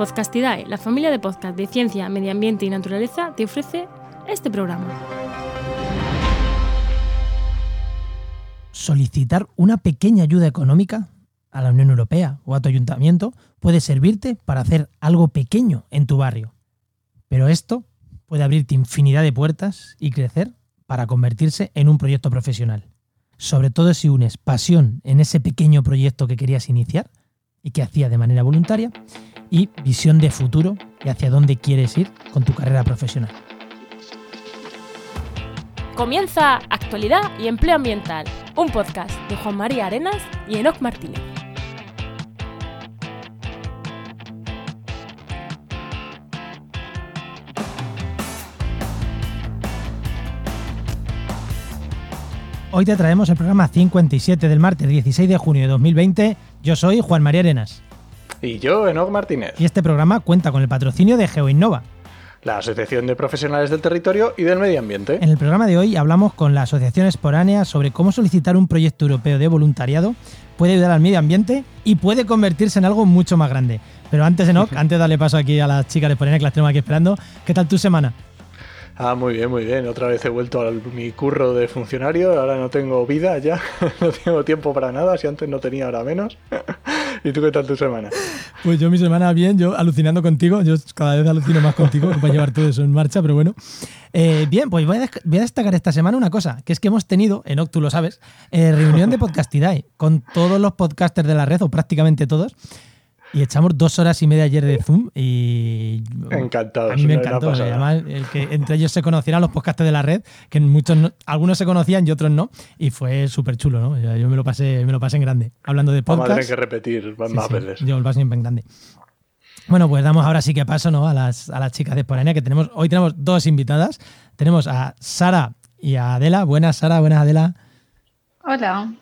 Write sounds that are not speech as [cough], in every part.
Podcastidae, la familia de podcast de ciencia, medio ambiente y naturaleza, te ofrece este programa. Solicitar una pequeña ayuda económica a la Unión Europea o a tu ayuntamiento puede servirte para hacer algo pequeño en tu barrio. Pero esto puede abrirte infinidad de puertas y crecer para convertirse en un proyecto profesional. Sobre todo si unes pasión en ese pequeño proyecto que querías iniciar y que hacía de manera voluntaria y visión de futuro y hacia dónde quieres ir con tu carrera profesional. Comienza Actualidad y Empleo Ambiental, un podcast de Juan María Arenas y Enoc Martínez. Hoy te traemos el programa 57 del martes 16 de junio de 2020. Yo soy Juan María Arenas. Y yo, Enoc Martínez. Y este programa cuenta con el patrocinio de GeoInnova, la Asociación de Profesionales del Territorio y del Medio Ambiente. En el programa de hoy hablamos con la Asociación Esporánea sobre cómo solicitar un proyecto europeo de voluntariado puede ayudar al medio ambiente y puede convertirse en algo mucho más grande. Pero antes, Enoch, antes de darle paso aquí a las chicas de Esporánea que las tenemos aquí esperando, ¿qué tal tu semana? Ah, muy bien, muy bien. Otra vez he vuelto a mi curro de funcionario. Ahora no tengo vida ya. [laughs] no tengo tiempo para nada. Si antes no tenía, ahora menos. [laughs] ¿Y tú qué tal tu semana? Pues yo mi semana bien, yo alucinando contigo. Yo cada vez alucino más contigo [laughs] para llevar todo eso en marcha, pero bueno. Eh, bien, pues voy a, destacar esta semana una cosa, que es que hemos tenido, en tú lo sabes, eh, reunión de Podcastidae con todos los podcasters de la red, o prácticamente todos. Y echamos dos horas y media ayer de Zoom y. Encantado. A mí me encantó. Además, el que entre ellos se conocieran los podcasts de la red, que muchos algunos se conocían y otros no. Y fue súper chulo, ¿no? Yo me lo pasé, me lo pasé en grande. Hablando de podcast. Vamos a tener que repetir más veces. yo lo pasé siempre en grande. Bueno, pues damos ahora sí que paso ¿no? a, las, a las chicas de Esporania, que tenemos. Hoy tenemos dos invitadas. Tenemos a Sara y a Adela. Buenas, Sara, buenas, Adela. Hola.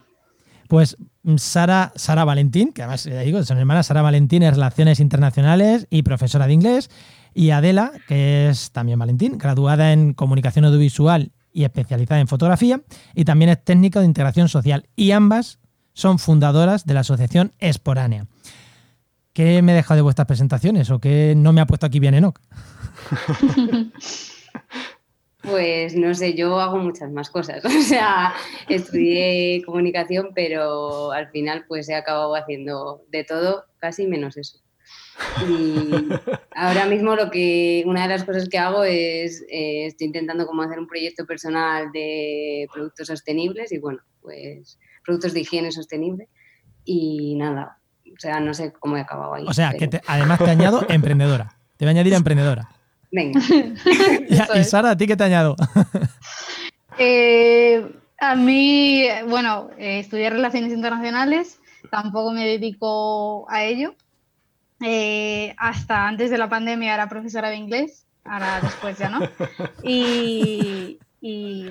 Pues Sara, Sara Valentín, que además digo, son hermanas, Sara Valentín es Relaciones Internacionales y profesora de inglés, y Adela, que es también Valentín, graduada en Comunicación Audiovisual y especializada en fotografía, y también es técnica de integración social, y ambas son fundadoras de la asociación Esporánea. ¿Qué me he dejado de vuestras presentaciones o qué no me ha puesto aquí bien Enoch? [laughs] Pues no sé, yo hago muchas más cosas. [laughs] O sea, estudié comunicación, pero al final pues he acabado haciendo de todo, casi menos eso. Y ahora mismo lo que una de las cosas que hago es eh, estoy intentando como hacer un proyecto personal de productos sostenibles y bueno, pues productos de higiene sostenible y nada, o sea, no sé cómo he acabado ahí. O sea, que además te añado emprendedora. Te voy a añadir a emprendedora. Venga. [laughs] [laughs] y, Sara, ¿a ti qué te añado? [laughs] Eh, a mí, bueno, eh, estudié Relaciones Internacionales, tampoco me dedico a ello. Eh, hasta antes de la pandemia era profesora de inglés, ahora después ya no. Y,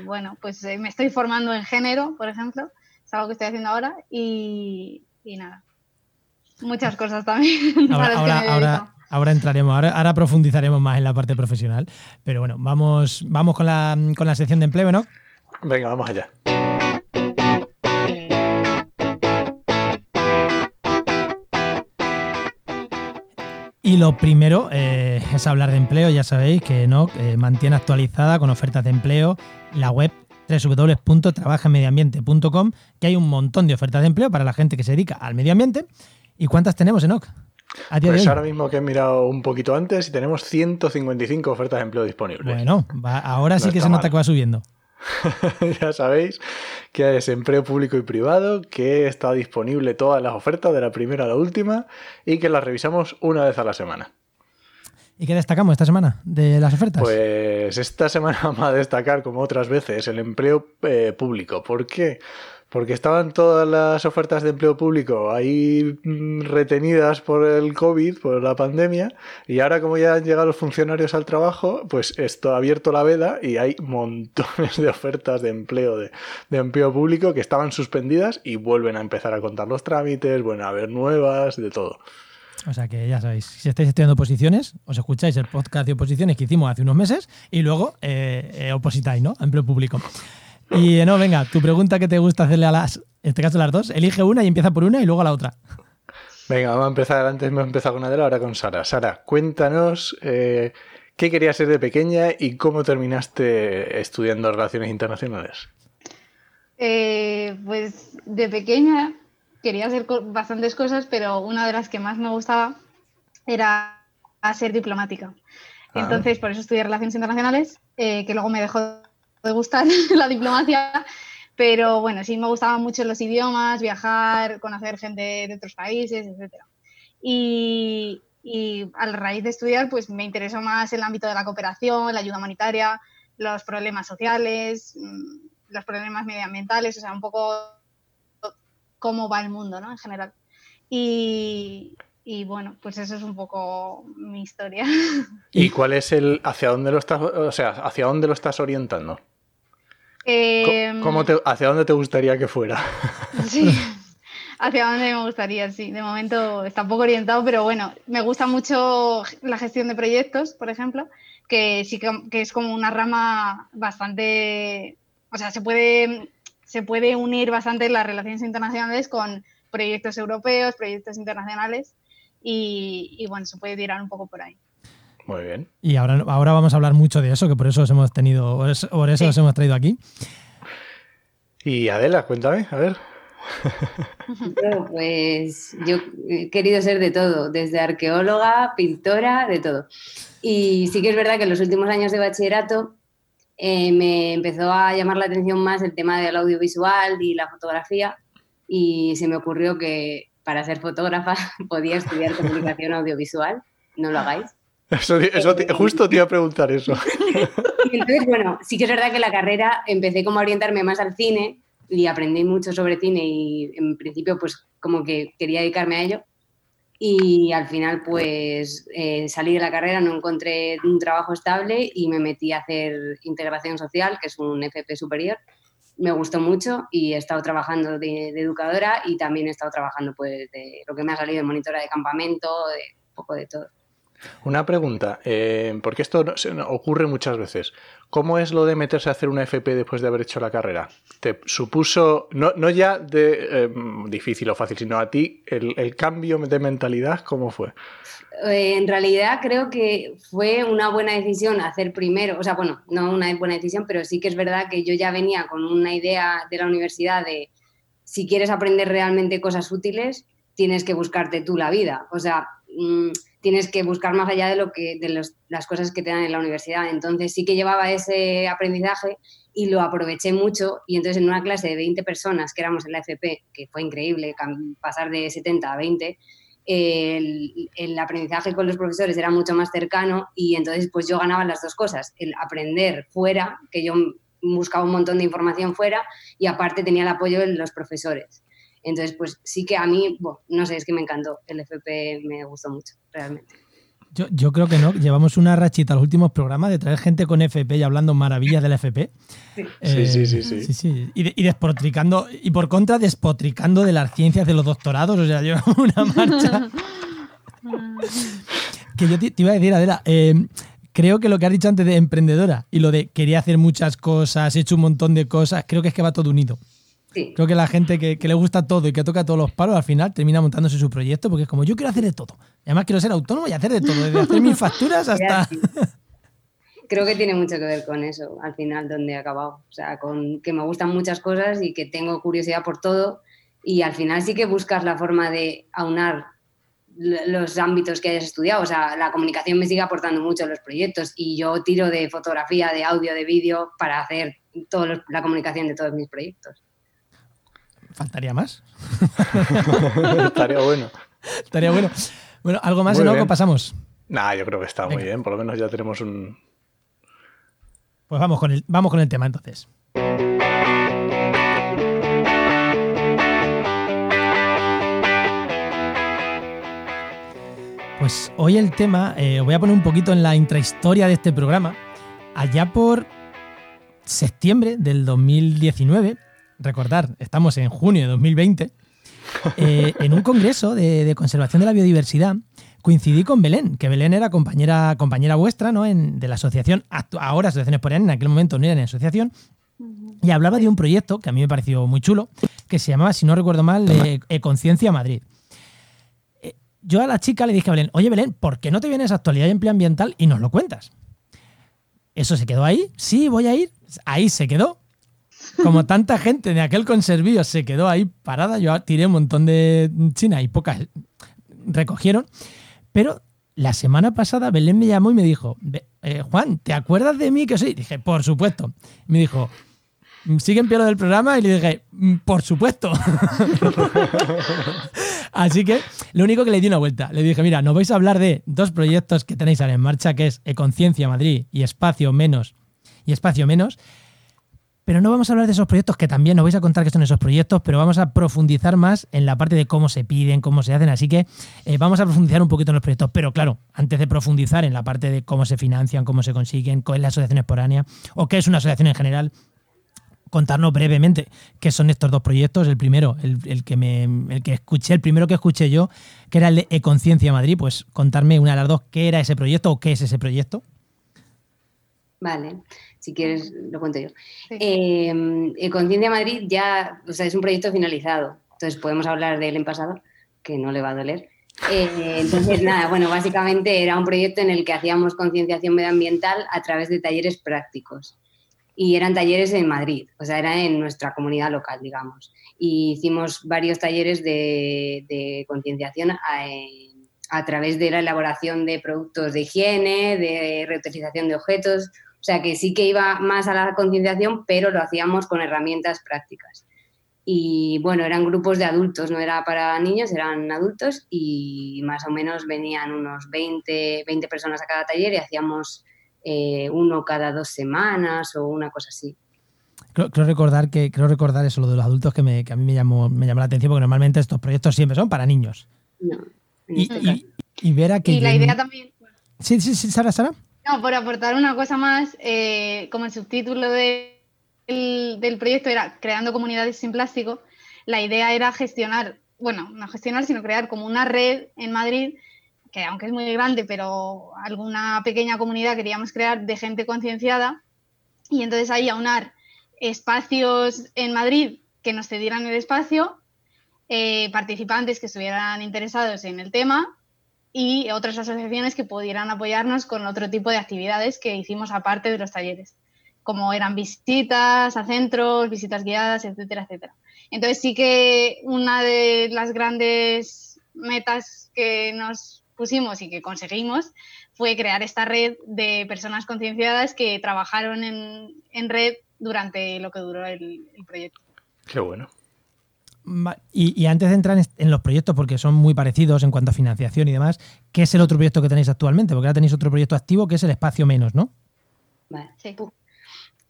bueno, pues me estoy formando en género, por ejemplo, es algo que estoy haciendo ahora y, nada. Muchas cosas también. ahora, Ahora entraremos, ahora, profundizaremos más en la parte profesional. Pero bueno, vamos, vamos con, la, con la sección de empleo, ¿no? Venga, vamos allá. Y lo primero eh, es hablar de empleo, ya sabéis que no eh, mantiene actualizada con ofertas de empleo la web www.trabajamediambiente.com, que hay un montón de ofertas de empleo para la gente que se dedica al medio ambiente. ¿Y cuántas tenemos, Enoch? Pues ahora mismo que he mirado un poquito antes y tenemos 155 ofertas de empleo disponibles. Bueno, ahora sí que se nota que va subiendo. [laughs] ya sabéis que es empleo público y privado, que está disponible todas las ofertas de la primera a la última y que las revisamos una vez a la semana. ¿Y qué destacamos esta semana de las ofertas? Pues esta semana [laughs] vamos a destacar, como otras veces, el empleo eh, público. ¿Por qué? Porque estaban todas las ofertas de empleo público ahí mm, retenidas por el COVID, por la pandemia, y ahora como ya han llegado los funcionarios al trabajo, pues esto ha abierto la veda y hay montones de ofertas de empleo, de, empleo público que estaban suspendidas y vuelven a empezar a contar los trámites, vuelven a haber nuevas, de todo. O sea que ya sabéis, si estáis estudiando oposiciones, os escucháis el podcast de oposiciones que hicimos hace unos meses y luego eh, eh, opositáis, ¿no? Empleo público. Y no, venga, tu pregunta que te gusta hacerle a las, en este caso las dos, elige una y empieza por una y luego a la otra. Venga, vamos a empezar. Antes hemos empezado con Adela, ahora con Sara. Sara, cuéntanos eh, qué querías ser de pequeña y cómo terminaste estudiando relaciones internacionales. Eh, pues de pequeña quería hacer bastantes cosas, pero una de las que más me gustaba era ser diplomática. Ah. Entonces, por eso estudié Relaciones Internacionales, eh, que luego me dejó de gustar [laughs] la diplomacia, pero bueno, sí me gustaban mucho los idiomas, viajar, conocer gente de otros países, etc. Y, y a raíz de estudiar, pues me interesó más el ámbito de la cooperación, la ayuda humanitaria, los problemas sociales, mm, los problemas medioambientales, o sea, un poco cómo va el mundo, ¿no? En general. Y, y bueno, pues eso es un poco mi historia. [laughs] ¿Y cuál es el, hacia dónde lo estás, o sea, hacia dónde lo estás orientando? Em, ¿Cómo ¿Hacia dónde te gustaría que fuera? [laughs] Sí, hacia dónde me gustaría, sí. De momento está un poco orientado, pero bueno, me gusta mucho la gestión de proyectos, por ejemplo, que sí que, es como una rama bastante, o sea, se puede, se puede unir bastante las relaciones internacionales con proyectos europeos, proyectos internacionales y, bueno, se puede tirar un poco por ahí. Muy bien. Y ahora, ahora vamos a hablar mucho de eso, que por eso os hemos tenido, por eso os hemos traído aquí. Y Adela, cuéntame, a ver. pues yo he querido ser de todo, desde arqueóloga, pintora, de todo. Y sí que es verdad que en los últimos años de bachillerato eh, me empezó a llamar la atención más el tema del audiovisual y la fotografía y se me ocurrió que para ser fotógrafa [laughs] podía estudiar comunicación audiovisual. No lo hagáis. Eso, justo te iba a preguntar eso. [laughs] entonces, bueno, sí que es verdad que la carrera empecé como a orientarme más al cine y aprendí mucho sobre cine y en principio pues como que quería dedicarme a ello. Y al final pues eh, salí de la carrera, no encontré un trabajo estable y me metí a hacer integración social, que es un FP superior me gustó mucho y he estado trabajando de, educadora y también he estado trabajando pues de lo que me ha salido de monitora de campamento, de un poco de todo. Una pregunta, eh, porque esto ocurre muchas veces. ¿Cómo es lo de meterse a hacer una FP después de haber hecho la carrera? ¿Te supuso, no, ya de eh, difícil o fácil, sino a ti, el, el cambio de mentalidad, cómo fue? Eh, en realidad creo que fue una buena decisión hacer primero, o sea, bueno, no una buena decisión, pero sí que es verdad que yo ya venía con una idea de la universidad de si quieres aprender realmente cosas útiles, tienes que buscarte tú la vida, o sea, mm, tienes que buscar más allá de lo que de las cosas que te dan en la universidad. Entonces sí que llevaba ese aprendizaje y lo aproveché mucho y entonces en una clase de 20 personas que éramos en la FP, que fue increíble pasar de 70 a 20, el, aprendizaje con los profesores era mucho más cercano y entonces pues yo ganaba las dos cosas, el aprender fuera, que yo buscaba un montón de información fuera y aparte tenía el apoyo de los profesores. Entonces pues sí que a mí, no sé, es que me encantó, el FP me gustó mucho, realmente. Yo, creo que no. Llevamos una rachita los últimos programas de traer gente con FP y hablando maravillas del FP. Sí, sí, sí, sí, sí. Y, despotricando, y por contra, despotricando de las ciencias de los doctorados. O sea, [laughs] llevamos una marcha. que yo te, iba a decir, Adela, eh, creo que lo que has dicho antes de emprendedora y lo de quería hacer muchas cosas, he hecho un montón de cosas, creo que es que va todo unido. Creo que la gente que, le gusta todo y que toca todos los palos, al final termina montándose su proyecto porque es como yo quiero hacer de todo. Y además quiero ser autónomo y hacer de todo, desde hacer mis facturas hasta. [laughs] Creo que tiene mucho que ver con eso, al final, donde he acabado. O sea, con que me gustan muchas cosas y que tengo curiosidad por todo. Y al final sí que buscas la forma de aunar los ámbitos que hayas estudiado. O sea, la comunicación me sigue aportando mucho en los proyectos y yo tiro de fotografía, de audio, de vídeo para hacer toda la comunicación de todos mis proyectos. ¿Faltaría más? [laughs] Estaría bueno. Estaría bueno. Bueno, ¿algo más de nuevo pasamos? Nah, yo creo que está muy bien. Por lo menos ya tenemos un. Pues vamos con el, vamos con el tema entonces. Pues hoy el tema, eh, voy a poner un poquito en la intrahistoria de este programa. Allá por septiembre del 2019, recordar, estamos en junio de 2020, eh, en un congreso de, conservación de la biodiversidad coincidí con Belén, que Belén era compañera, compañera vuestra ¿no? en, de la asociación, ahora Asociación Esporeana, en aquel momento no era en asociación, y hablaba de un proyecto que a mí me pareció muy chulo, que se llamaba, si no recuerdo mal, eh, Conciencia Madrid. yo a la chica le dije a Belén, oye Belén, ¿por qué no te vienes a actualidad y empleo ambiental y nos lo cuentas? Eso se quedó ahí, sí, voy a ir, ahí se quedó. Como tanta gente de aquel conservío se quedó ahí parada, yo tiré un montón de china y pocas recogieron, pero la semana pasada Belén me llamó y me dijo, eh, Juan, ¿te acuerdas de mí que soy? Dije, por supuesto. Me dijo, ¿sigue en pie del programa? Y le dije, "Mm, por supuesto. [laughs] Así que lo único que le di una vuelta, le dije, mira, nos vais a hablar de dos proyectos que tenéis ahora en marcha, que es Econciencia Madrid y Espacio Menos y Espacio Menos. Pero no vamos a hablar de esos proyectos, que también nos vais a contar qué son esos proyectos, pero vamos a profundizar más en la parte de cómo se piden, cómo se hacen. Así que eh, vamos a profundizar un poquito en los proyectos. Pero claro, antes de profundizar en la parte de cómo se financian, cómo se consiguen, cuál es la asociación exporánea o qué es una asociación en general, contarnos brevemente qué son estos dos proyectos. El primero, el, el que me el que escuché, el primero que escuché yo, que era el de Econciencia Madrid, pues contarme una de las dos qué era ese proyecto o qué es ese proyecto. Vale, si quieres lo cuento yo. Sí. Eh, Conciencia Madrid ya, o sea, es un proyecto finalizado, entonces podemos hablar de él en pasado, que no le va a doler. Eh, entonces, nada, bueno, básicamente era un proyecto en el que hacíamos concienciación medioambiental a través de talleres prácticos. Y eran talleres en Madrid, o sea, era en nuestra comunidad local, digamos. Y hicimos varios talleres de, de concienciación a, a través de la elaboración de productos de higiene, de reutilización de objetos, sea que sí que iba más a la concienciación, pero lo hacíamos con herramientas prácticas. Y bueno, eran grupos de adultos, no era para niños, eran adultos y más o menos venían unos 20, 20 personas a cada taller y hacíamos eh, uno cada dos semanas o una cosa así. Creo, creo recordar que creo recordar eso, lo de los adultos, que, me, que a mí me llamó, me llamó la atención, porque normalmente estos proyectos siempre son para niños. No, Y, este y, y ver a que. Y la idea también, Sí, sí, sí, Sara, Sara. No, por aportar una cosa más, eh, como el subtítulo de- del, del proyecto era Creando comunidades sin plástico, la idea era gestionar, bueno, no gestionar, sino crear como una red en Madrid, que aunque es muy grande, pero alguna pequeña comunidad queríamos crear de gente concienciada, y entonces ahí aunar espacios en Madrid que nos cedieran el espacio, eh, participantes que estuvieran interesados en el tema y otras asociaciones que pudieran apoyarnos con otro tipo de actividades que hicimos aparte de los talleres, como eran visitas a centros, visitas guiadas, etcétera, etcétera. Entonces sí que una de las grandes metas que nos pusimos y que conseguimos fue crear esta red de personas concienciadas que trabajaron en, en red durante lo que duró el, el proyecto. Qué bueno. Y, y antes de entrar en, los proyectos, porque son muy parecidos en cuanto a financiación y demás, ¿qué es el otro proyecto que tenéis actualmente? Porque ahora tenéis otro proyecto activo que es el Espacio Menos, ¿no? Vale. Sí.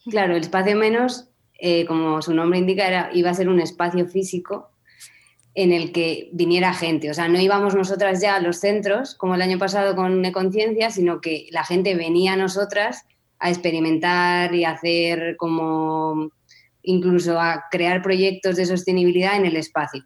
Claro, el espacio menos, eh, como su nombre indica, era, iba a ser un espacio físico en el que viniera gente. O sea, no íbamos nosotras ya a los centros, como el año pasado con Econciencia, sino que la gente venía a nosotras a experimentar y a hacer como incluso a crear proyectos de sostenibilidad en el espacio.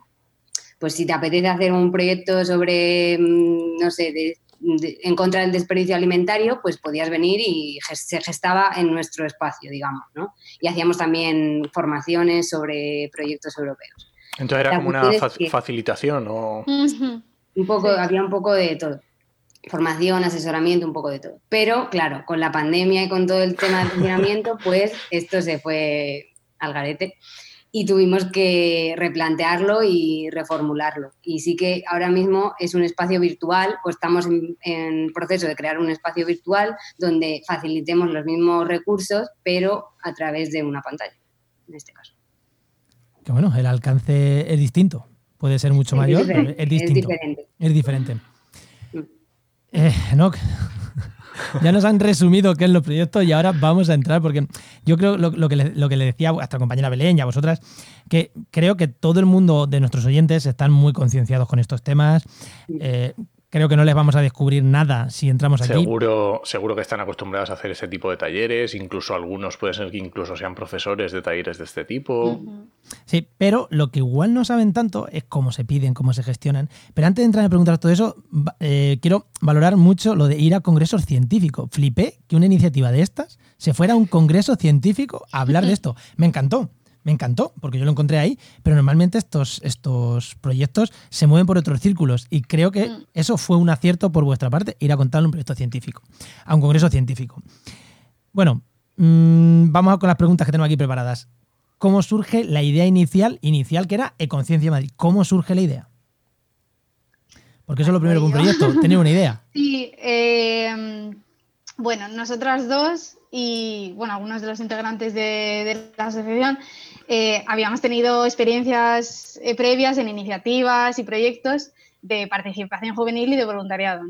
Pues si te apetece hacer un proyecto sobre, mm, no sé, de- de- en contra del desperdicio alimentario, pues podías venir y se gestaba en nuestro espacio, digamos, ¿no? Y hacíamos también formaciones sobre proyectos europeos. Entonces era La como una fa- que- facilitación o... Un poco, Sí. había un poco de todo. Formación, asesoramiento, un poco de todo. Pero, claro, con la pandemia y con todo el tema del [laughs] confinamiento, pues esto se fue al garete y tuvimos que replantearlo y reformularlo. Y sí que ahora mismo es un espacio virtual, o estamos en, en proceso de crear un espacio virtual donde facilitemos los mismos recursos, pero a través de una pantalla, en este caso. Que bueno, el alcance es distinto. Puede ser mucho mayor, pero es distinto. diferente. Es diferente. Mm. Eh, Enoch, ya nos han resumido qué es los proyectos y ahora vamos a entrar porque yo creo lo, lo que, le, lo que le decía a vuestra compañera Belén y a vosotras, que creo que todo el mundo de nuestros oyentes están muy concienciados con estos temas. Eh, creo que no les vamos a descubrir nada si entramos aquí. Seguro, seguro que están acostumbrados a hacer ese tipo de talleres, incluso algunos puede ser que incluso sean profesores de talleres de este tipo. Sí, pero lo que igual no saben tanto es cómo se piden, cómo se gestionan. Pero antes de entrar a preguntar todo eso, eh, quiero valorar mucho lo de ir a congresos científicos. Flipé que una iniciativa de estas se fuera a un congreso científico a hablar de [laughs] esto. Me encantó. Me encantó, porque yo lo encontré ahí, pero normalmente estos, estos proyectos se mueven por otros círculos y creo que Mm. eso fue un acierto por vuestra parte, ir a contar un proyecto científico, a un congreso científico. Bueno, mm, vamos con las preguntas que tengo aquí preparadas. ¿Cómo surge la idea inicial, inicial que era Econciencia Madrid? ¿Cómo surge la idea? Porque eso es lo primero que un yo. proyecto, tener una idea. [laughs] Sí, eh, bueno, nosotras dos y bueno, algunos de los integrantes de, de la asociación eh, habíamos tenido experiencias eh, previas en iniciativas y proyectos de participación juvenil y de voluntariado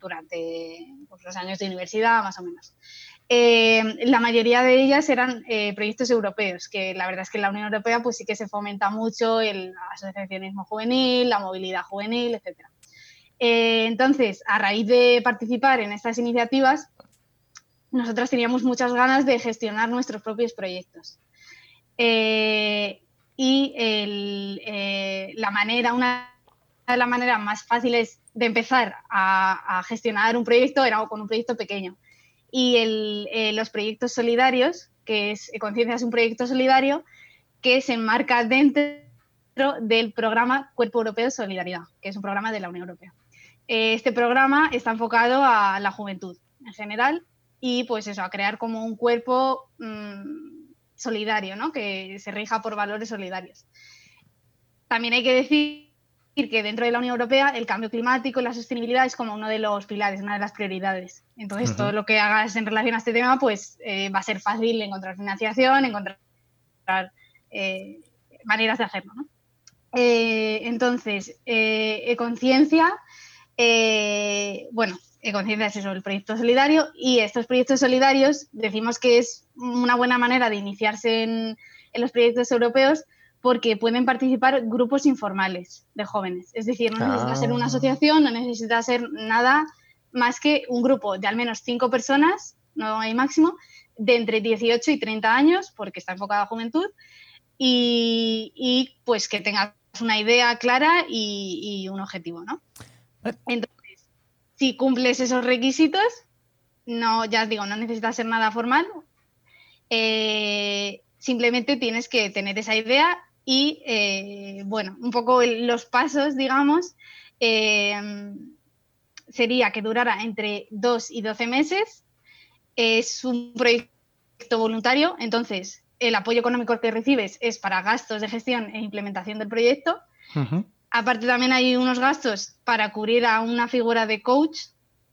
durante pues, los años de universidad, más o menos. Eh, la mayoría de ellas eran proyectos europeos, que la verdad es que en la Unión Europea pues sí que se fomenta mucho el asociacionismo juvenil, la movilidad juvenil. Eh, entonces, a raíz de participar en estas iniciativas, nosotras teníamos muchas ganas de gestionar nuestros propios proyectos. Eh, y el, eh, la manera, una de las maneras más fáciles de empezar a, a gestionar un proyecto era con un proyecto pequeño. Y el, eh, los proyectos solidarios, que es Conciencia es un proyecto solidario, que se enmarca dentro del programa Cuerpo Europeo de Solidaridad, que es un programa de la Unión Europea. Eh, Este programa está enfocado a la juventud en general y pues eso, a crear como un cuerpo mmm, solidario, ¿no? que se rija por valores solidarios. También hay que decir que dentro de la Unión Europea el cambio climático y la sostenibilidad es como uno de los pilares, una de las prioridades. Entonces, uh -huh. todo lo que hagas en relación a este tema, pues eh, va a ser fácil encontrar financiación, encontrar eh, maneras de hacerlo. ¿no? Eh, entonces, conciencia, bueno, conciencia es eso, el proyecto solidario, y estos proyectos solidarios decimos que es una buena manera de iniciarse en, en los proyectos europeos porque pueden participar grupos informales de jóvenes. Es decir, no necesita ah. ser una asociación, no necesita ser nada más que un grupo de al menos cinco personas, no hay máximo, de entre 18 y 30 años, porque está enfocada a juventud, y, y pues que tengas una idea clara y, y un objetivo, ¿no? Entonces, si cumples esos requisitos, no, ya os digo, no necesitas ser nada formal, eh, simplemente tienes que tener esa idea y, eh, bueno, un poco los pasos, digamos, eh, sería que durara entre 2 y 12 meses. Es un proyecto voluntario, entonces el apoyo económico que recibes es para gastos de gestión e implementación del proyecto. Aparte también hay unos gastos para cubrir a una figura de coach,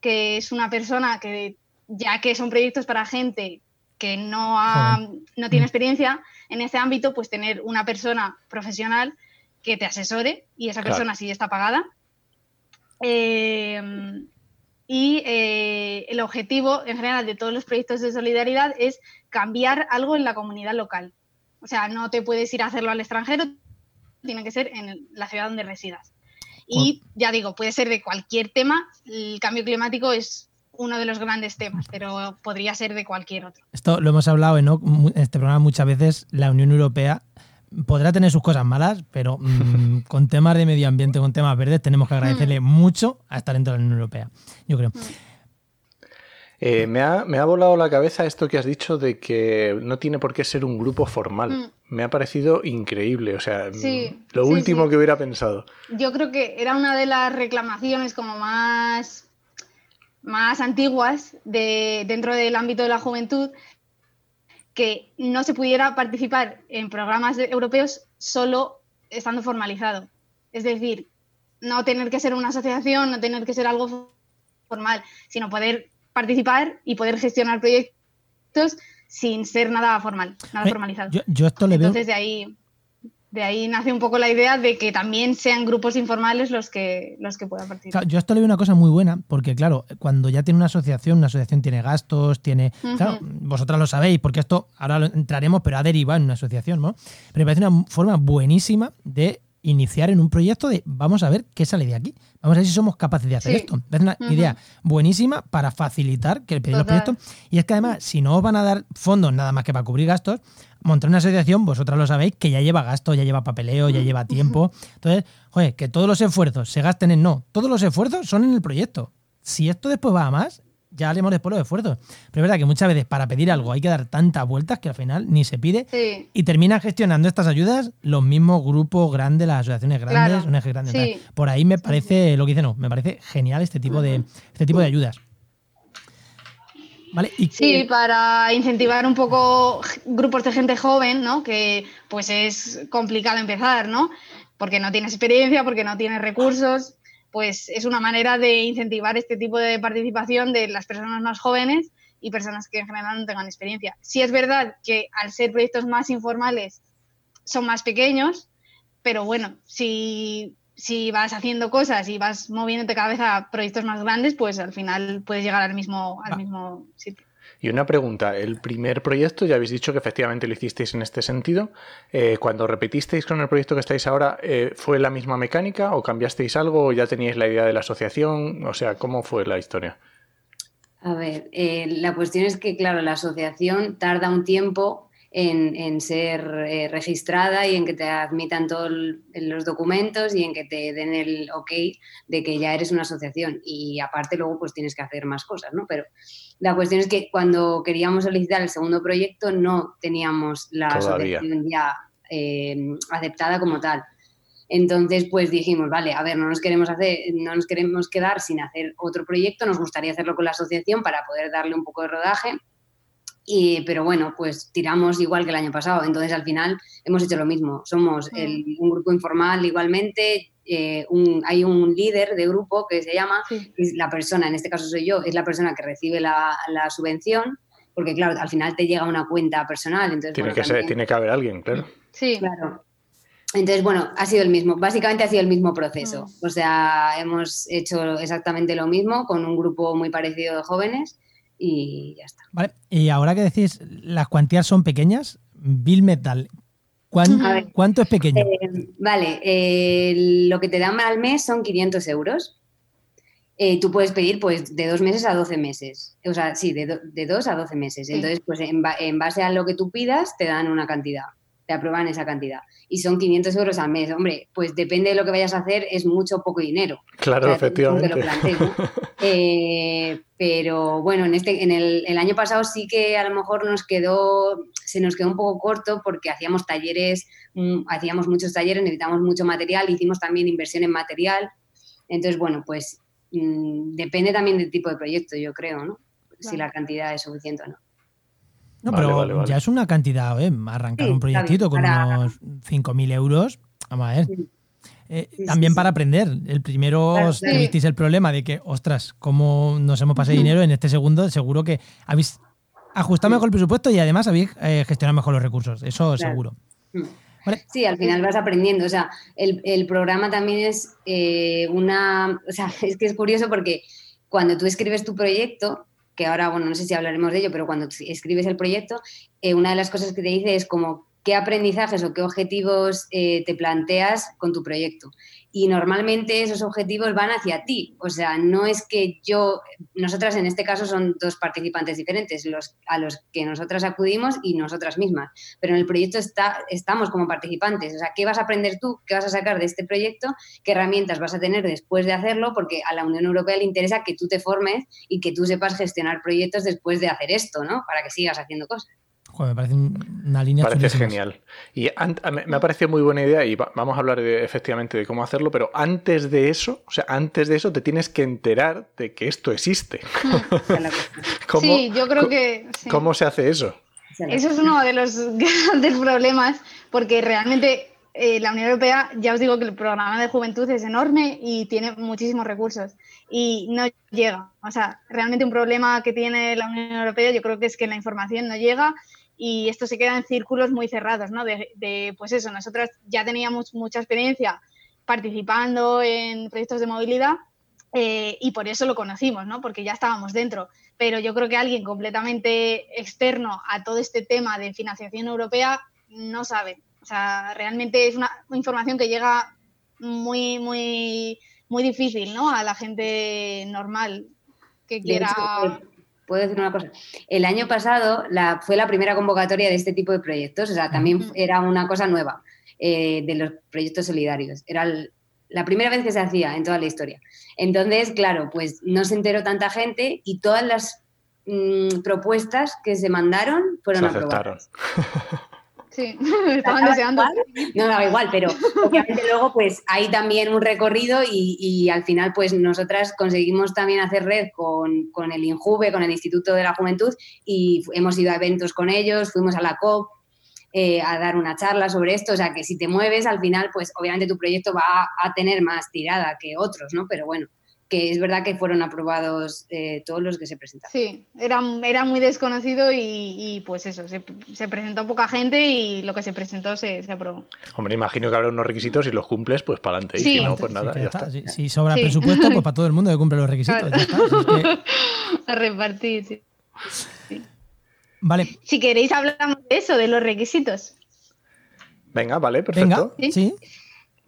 que es una persona que, ya que son proyectos para gente que no, ha, no tiene experiencia en ese ámbito, pues tener una persona profesional que te asesore y esa persona claro. sí está pagada. Eh, y eh, el objetivo en general de todos los proyectos de solidaridad es cambiar algo en la comunidad local. O sea, no te puedes ir a hacerlo al extranjero, tiene que ser en la ciudad donde residas. Y ya digo, puede ser de cualquier tema, el cambio climático es uno de los grandes temas, pero podría ser de cualquier otro. Esto lo hemos hablado en este programa muchas veces, la Unión Europea podrá tener sus cosas malas, pero mmm, [laughs] con temas de medio ambiente, con temas verdes, tenemos que agradecerle mm. mucho a estar dentro de la Unión Europea, yo creo. Eh, me, ha, me, ha, volado la cabeza esto que has dicho de que no tiene por qué ser un grupo formal. Mm. Me ha parecido increíble, o sea, sí, lo sí, último sí. que hubiera pensado. Yo creo que era una de las reclamaciones como más más antiguas de, dentro del ámbito de la juventud que no se pudiera participar en programas europeos solo estando formalizado. Es decir, no tener que ser una asociación, no tener que ser algo formal, sino poder participar y poder gestionar proyectos sin ser nada formal, nada Eh, formalizado. Yo, yo esto le veo. Entonces de ahí, de ahí nace un poco la idea de que también sean grupos informales los que, los que puedan participar. Claro, yo esto le veo una cosa muy buena, porque claro, cuando ya tiene una asociación, una asociación tiene gastos, tiene. Claro, vosotras lo sabéis, porque esto ahora lo entraremos, pero ha derivado en una asociación, ¿no? Pero me parece una forma buenísima de iniciar en un proyecto de vamos a ver qué sale de aquí. Vamos a ver si somos capaces de hacer Sí. esto. Parece una idea buenísima para facilitar que pedir los proyectos. Y es que además, si no os van a dar fondos nada más que para cubrir gastos, montar una asociación, vosotras lo sabéis, que ya lleva gastos, ya lleva papeleo, ya lleva tiempo. Entonces, joder, que todos los esfuerzos se gasten en no. Todos los esfuerzos son en el proyecto. Si esto después va a más, ya hablemos después de los esfuerzos. Pero es verdad que muchas veces para pedir algo hay que dar tantas vueltas que al final ni se pide Sí, y terminan gestionando estas ayudas los mismos grupos grandes, las asociaciones grandes, Claro, ONGs grandes. sí. tal. Por ahí me parece, lo que dice no, me parece genial este tipo de, este tipo de ayudas. ¿Vale? Y Sí, para incentivar un poco grupos de gente joven, ¿no? Que pues es complicado empezar, ¿no? Porque no tienes experiencia, porque no tienes recursos, pues es una manera de incentivar este tipo de participación de las personas más jóvenes y personas que en general no tengan experiencia. Sí es verdad que al ser proyectos más informales son más pequeños, pero bueno, si, si vas haciendo cosas y vas moviéndote cada vez a proyectos más grandes, pues al final puedes llegar al mismo, al Va. mismo sitio. Y una pregunta, el primer proyecto, ya habéis dicho que efectivamente lo hicisteis en este sentido. Eh, cuando repetisteis con el proyecto que estáis ahora, eh, ¿fue la misma mecánica o cambiasteis algo o ya teníais la idea de la asociación? O sea, ¿cómo fue la historia? A ver, eh, la cuestión es que, claro, la asociación tarda un tiempo en, en ser eh, registrada y en que te admitan todos los documentos y en que te den el ok de que ya eres una asociación. Y aparte luego pues tienes que hacer más cosas, ¿no? Pero la cuestión es que cuando queríamos solicitar el segundo proyecto no teníamos la Todavía. asociación ya eh, aceptada como tal. Entonces, pues dijimos, vale, a ver, no nos queremos hacer, no nos queremos quedar sin hacer otro proyecto, nos gustaría hacerlo con la asociación para poder darle un poco de rodaje. Y, pero bueno, pues tiramos igual que el año pasado. Entonces, al final hemos hecho lo mismo. Somos el- un grupo informal igualmente. eh, un- hay un líder de grupo que se llama, Sí. que es la persona, en este caso soy yo, es la persona que recibe la, la subvención, porque claro, al final te llega una cuenta personal. Entonces, Tiene bueno, que ser, también- tiene que haber alguien, claro. Sí, Claro. Entonces, bueno, ha sido el mismo, básicamente ha sido el mismo proceso. Mm. O sea, hemos hecho exactamente lo mismo con un grupo muy parecido de jóvenes y ya está. Vale, y ahora que decís, las cuantías son pequeñas, Bill Metal, ¿cuán- A ver. ¿cuánto es pequeño? Eh, vale, eh, lo que te dan al mes son 500 euros. Eh, tú puedes pedir pues de dos meses a 12 meses. O sea, sí, de, do- de dos a 12 meses. Entonces, pues en, ba- en base a lo que tú pidas, te dan una cantidad. Te aprueban esa cantidad. Y son 500 euros al mes. Hombre, pues depende de lo que vayas a hacer, es mucho o poco dinero. Claro, O sea, efectivamente. lo plantees, ¿no? [laughs] Eh, pero bueno, en este, en el, el año pasado sí que a lo mejor nos quedó, se nos quedó un poco corto porque hacíamos talleres, mm, hacíamos muchos talleres, necesitamos mucho material, hicimos también inversión en material. Entonces, bueno, pues mm, depende también del tipo de proyecto, yo creo, ¿no? Si la cantidad es suficiente o no. No, Vale, pero vale, vale. ya es una cantidad, ¿eh? Arrancar Sí, un proyectito con para- unos 5.000 euros. Vamos a ver. Sí. Eh, Sí, también sí. para aprender. El primero Claro, os tuvisteis el problema de que, ostras, cómo nos hemos pasado dinero. En este segundo, seguro que habéis ajustado mejor el presupuesto y además habéis eh, gestionado mejor los recursos. Eso Claro. seguro. Vale. Sí, al final vas aprendiendo. O sea, el, el programa también es eh, una. O sea, [laughs] es que es curioso porque cuando tú escribes tu proyecto, que ahora, bueno, no sé si hablaremos de ello, pero cuando escribes el proyecto, eh, una de las cosas que te dice es como qué aprendizajes o qué objetivos eh, te planteas con tu proyecto. Y normalmente esos objetivos van hacia ti. O sea, no es que yo, nosotras en este caso son dos participantes diferentes, los a los que nosotras acudimos y nosotras mismas pero en el proyecto está, estamos como participantes. O sea, ¿qué vas a aprender tú? ¿Qué vas a sacar de este proyecto? ¿Qué herramientas vas a tener después de hacerlo? Porque a la Unión Europea le interesa que tú te formes y que tú sepas gestionar proyectos después de hacer esto, ¿no? Para que sigas haciendo cosas. Joder, me parece un- una línea Parece genial. Y me me ha parecido muy buena idea y va- vamos a hablar de, efectivamente de cómo hacerlo, pero antes de eso, o sea, antes de eso te tienes que enterar de que esto existe. [laughs] ¿Cómo, sí, yo creo que... sí. ¿Cómo se hace eso? Eso es uno de los [laughs] grandes problemas, porque realmente eh, la Unión Europea, ya os digo que el programa de juventud es enorme y tiene muchísimos recursos y no llega. O sea, realmente un problema que tiene la Unión Europea yo creo que es que la información no llega y esto se queda en círculos muy cerrados, ¿no? De, de, pues eso, nosotras ya teníamos mucha experiencia participando en proyectos de movilidad eh, y por eso lo conocimos, ¿no? Porque ya estábamos dentro. Pero yo creo que alguien completamente externo a todo este tema de financiación europea no sabe. O sea, realmente es una información que llega muy, muy, muy difícil, ¿no? A la gente normal que quiera. hecho, eh, Puedo decir una cosa. El año pasado la, fue la primera convocatoria de este tipo de proyectos. O sea, también era una cosa nueva eh, de los proyectos solidarios. Era el- la primera vez que se hacía en toda la historia. Entonces, claro, pues no se enteró tanta gente y todas las mm, propuestas que se mandaron fueron Se aceptaron. aprobadas. [laughs] Sí, [laughs] estaban deseando. No, daba igual, pero [laughs] obviamente luego pues hay también un recorrido y, y al final pues nosotras conseguimos también hacer red con, con el INJUVE, con el Instituto de la Juventud y hemos ido a eventos con ellos, fuimos a la COP eh, a dar una charla sobre esto, o sea que si te mueves al final pues obviamente tu proyecto va a, a tener más tirada que otros, ¿no? Pero bueno, que es verdad que fueron aprobados eh, todos los que se presentaron. Sí, era, era muy desconocido y, y, pues eso, se, se presentó poca gente y lo que se presentó se, se aprobó. Hombre, imagino que habrá unos requisitos y los cumples, pues para adelante. Y Sí. si no, pues nada, Sí, ya ya está. está. Si, si sobra Sí. presupuesto, pues para todo el mundo que cumple los requisitos. Claro. ya está. Si es que- [laughs] A repartir, sí. Vale, Si queréis hablamos de eso, de los requisitos. Venga, vale, venga, perfecto. ¿Sí? sí.